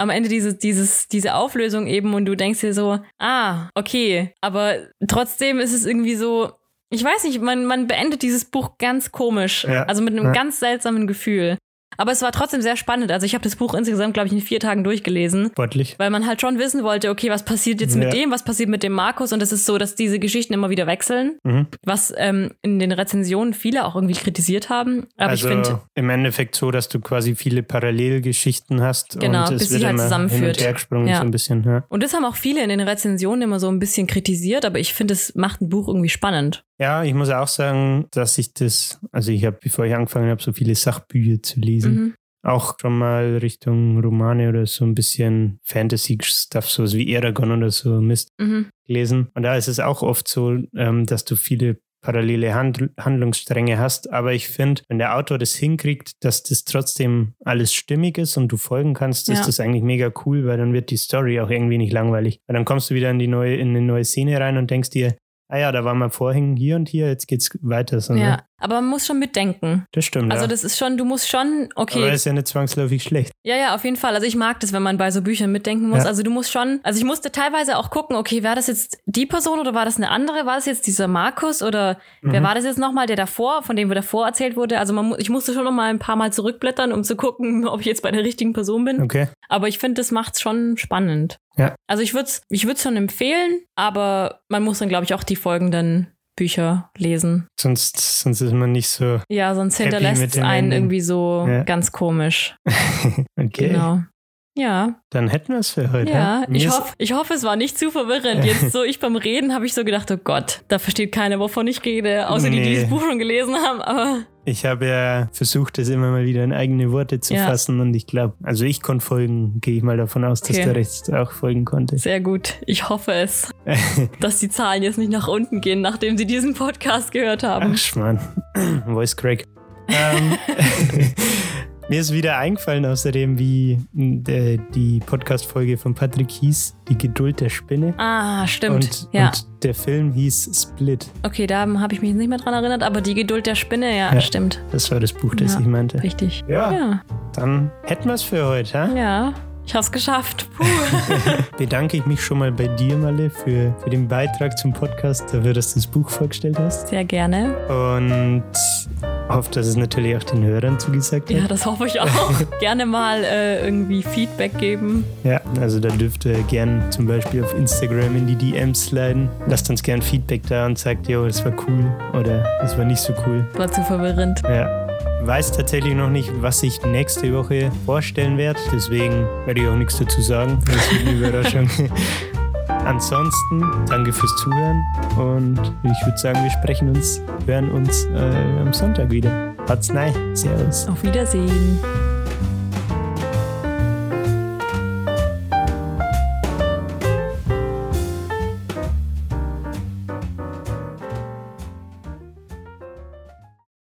Speaker 3: am Ende dieses, dieses, diese Auflösung eben und du denkst dir so, ah, okay, aber trotzdem ist es irgendwie so, ich weiß nicht, man, man beendet dieses Buch ganz komisch,
Speaker 2: Ja.
Speaker 3: also mit einem
Speaker 2: Ja.
Speaker 3: ganz seltsamen Gefühl. Aber es war trotzdem sehr spannend. Also ich habe das Buch insgesamt, glaube ich, in vier Tagen durchgelesen.
Speaker 2: Sportlich.
Speaker 3: Weil man halt schon wissen wollte, okay, was passiert jetzt mit
Speaker 2: Ja.
Speaker 3: dem, was passiert mit dem Markus? Und es ist so, dass diese Geschichten immer wieder wechseln,
Speaker 2: Mhm.
Speaker 3: was ähm, in den Rezensionen viele auch irgendwie kritisiert haben. Aber
Speaker 2: also
Speaker 3: ich finde,
Speaker 2: im Endeffekt so, dass du quasi viele Parallelgeschichten hast
Speaker 3: Genau,
Speaker 2: und es
Speaker 3: bis sie
Speaker 2: wird
Speaker 3: halt
Speaker 2: immer
Speaker 3: zusammenführt.
Speaker 2: hin und
Speaker 3: Ja.
Speaker 2: so ein bisschen. Ja.
Speaker 3: und das haben auch viele in den Rezensionen immer so ein bisschen kritisiert, aber ich finde, es macht ein Buch irgendwie spannend.
Speaker 2: Ja, ich muss auch sagen, dass ich das, also ich habe, bevor ich angefangen habe, so viele Sachbücher zu lesen,
Speaker 3: Mhm.
Speaker 2: auch schon mal Richtung Romane oder so ein bisschen Fantasy-Stuff, so wie Eragon oder so Mist
Speaker 3: Mhm.
Speaker 2: gelesen. Und da ist es auch oft so, ähm, dass du viele parallele Hand Handlungsstränge hast. Aber ich finde, wenn der Autor das hinkriegt, dass das trotzdem alles stimmig ist und du folgen kannst,
Speaker 3: Ja.
Speaker 2: ist das eigentlich mega cool, weil dann wird die Story auch irgendwie nicht langweilig. Weil dann kommst du wieder in die neue, in eine neue Szene rein und denkst dir, ah ja, da war mal vorhin hier und hier, jetzt geht's weiter. So, ne?
Speaker 3: Aber man muss schon mitdenken.
Speaker 2: Das stimmt.
Speaker 3: Also
Speaker 2: ja.
Speaker 3: das ist schon, du musst schon,
Speaker 2: Aber
Speaker 3: okay,
Speaker 2: ist ja nicht zwangsläufig schlecht.
Speaker 3: ja, ja, auf jeden Fall. Also ich mag das, wenn man bei so Büchern mitdenken muss.
Speaker 2: Ja.
Speaker 3: Also du musst schon, also ich musste teilweise auch gucken, okay, war das jetzt die Person oder war das eine andere? War das jetzt dieser Markus oder wer
Speaker 2: Mhm.
Speaker 3: war das jetzt nochmal, der davor, von dem wir davor erzählt wurde? Also man, ich musste schon noch mal ein paar Mal zurückblättern, um zu gucken, *laughs* ob ich jetzt bei der richtigen Person bin.
Speaker 2: Okay.
Speaker 3: Aber ich finde, das macht's schon spannend.
Speaker 2: Ja.
Speaker 3: Also ich würde es ich würd's schon empfehlen, aber man muss dann, glaube ich, auch die folgenden Bücher lesen.
Speaker 2: Sonst, sonst ist man nicht so.
Speaker 3: Ja, sonst hinterlässt es einen
Speaker 2: Ende.
Speaker 3: irgendwie so
Speaker 2: Ja.
Speaker 3: ganz komisch. *laughs*
Speaker 2: okay.
Speaker 3: Genau. Ja,
Speaker 2: Dann hätten wir es für heute.
Speaker 3: ja. Ich, hoff, ich hoffe, es war nicht zu verwirrend. Jetzt so, ich beim Reden habe ich so gedacht, oh Gott, da versteht keiner, wovon ich rede, außer die, die
Speaker 2: Nee.
Speaker 3: das Buch schon gelesen haben. Aber
Speaker 2: Ich habe ja versucht, das immer mal wieder in eigene Worte zu
Speaker 3: Ja.
Speaker 2: fassen und ich glaube, also ich konnte folgen, gehe ich mal davon aus, dass
Speaker 3: Okay.
Speaker 2: der Rest auch folgen konnte.
Speaker 3: Sehr gut. Ich hoffe es, *laughs* dass die Zahlen jetzt nicht nach unten gehen, nachdem sie diesen Podcast gehört haben.
Speaker 2: Ach, Schmarrn. *clears throat* Voice Crack. ähm, *laughs* mir ist wieder eingefallen, außerdem, wie äh, die Podcast-Folge von Patrick hieß, Die Geduld der Spinne.
Speaker 3: Ah, stimmt.
Speaker 2: Und,
Speaker 3: ja.
Speaker 2: und der Film hieß Split.
Speaker 3: okay, da habe ich mich nicht mehr dran erinnert, aber die Geduld der Spinne, ja,
Speaker 2: Ja.
Speaker 3: stimmt.
Speaker 2: Das war das Buch, das
Speaker 3: Ja.
Speaker 2: ich meinte.
Speaker 3: Richtig.
Speaker 2: Ja.
Speaker 3: Ja.
Speaker 2: Dann hätten wir es für heute. Ha?
Speaker 3: Ja. Ich hab's geschafft. Puh. *laughs*
Speaker 2: Bedanke ich mich schon mal bei dir, Malle, für, für den Beitrag zum Podcast, dafür, dass du das Buch vorgestellt hast.
Speaker 3: Sehr gerne.
Speaker 2: Und hoffe, dass es natürlich auch den Hörern zugesagt
Speaker 3: Ja,
Speaker 2: hat.
Speaker 3: das hoffe ich auch. *laughs* gerne mal äh, irgendwie Feedback geben.
Speaker 2: Ja, also da dürft ihr gern zum Beispiel auf Instagram in die DMs sliden. Lasst uns gern Feedback da und sagt, jo, das war cool oder das war nicht so cool.
Speaker 3: War zu verwirrend.
Speaker 2: Ja. Weiß tatsächlich noch nicht, was ich nächste Woche vorstellen werde. Deswegen werde ich auch nichts dazu sagen. Das wird eine Überraschung. *laughs* Ansonsten danke fürs Zuhören und ich würde sagen, wir sprechen uns, hören uns äh, am Sonntag wieder. Hat's nein. Servus.
Speaker 3: Auf Wiedersehen.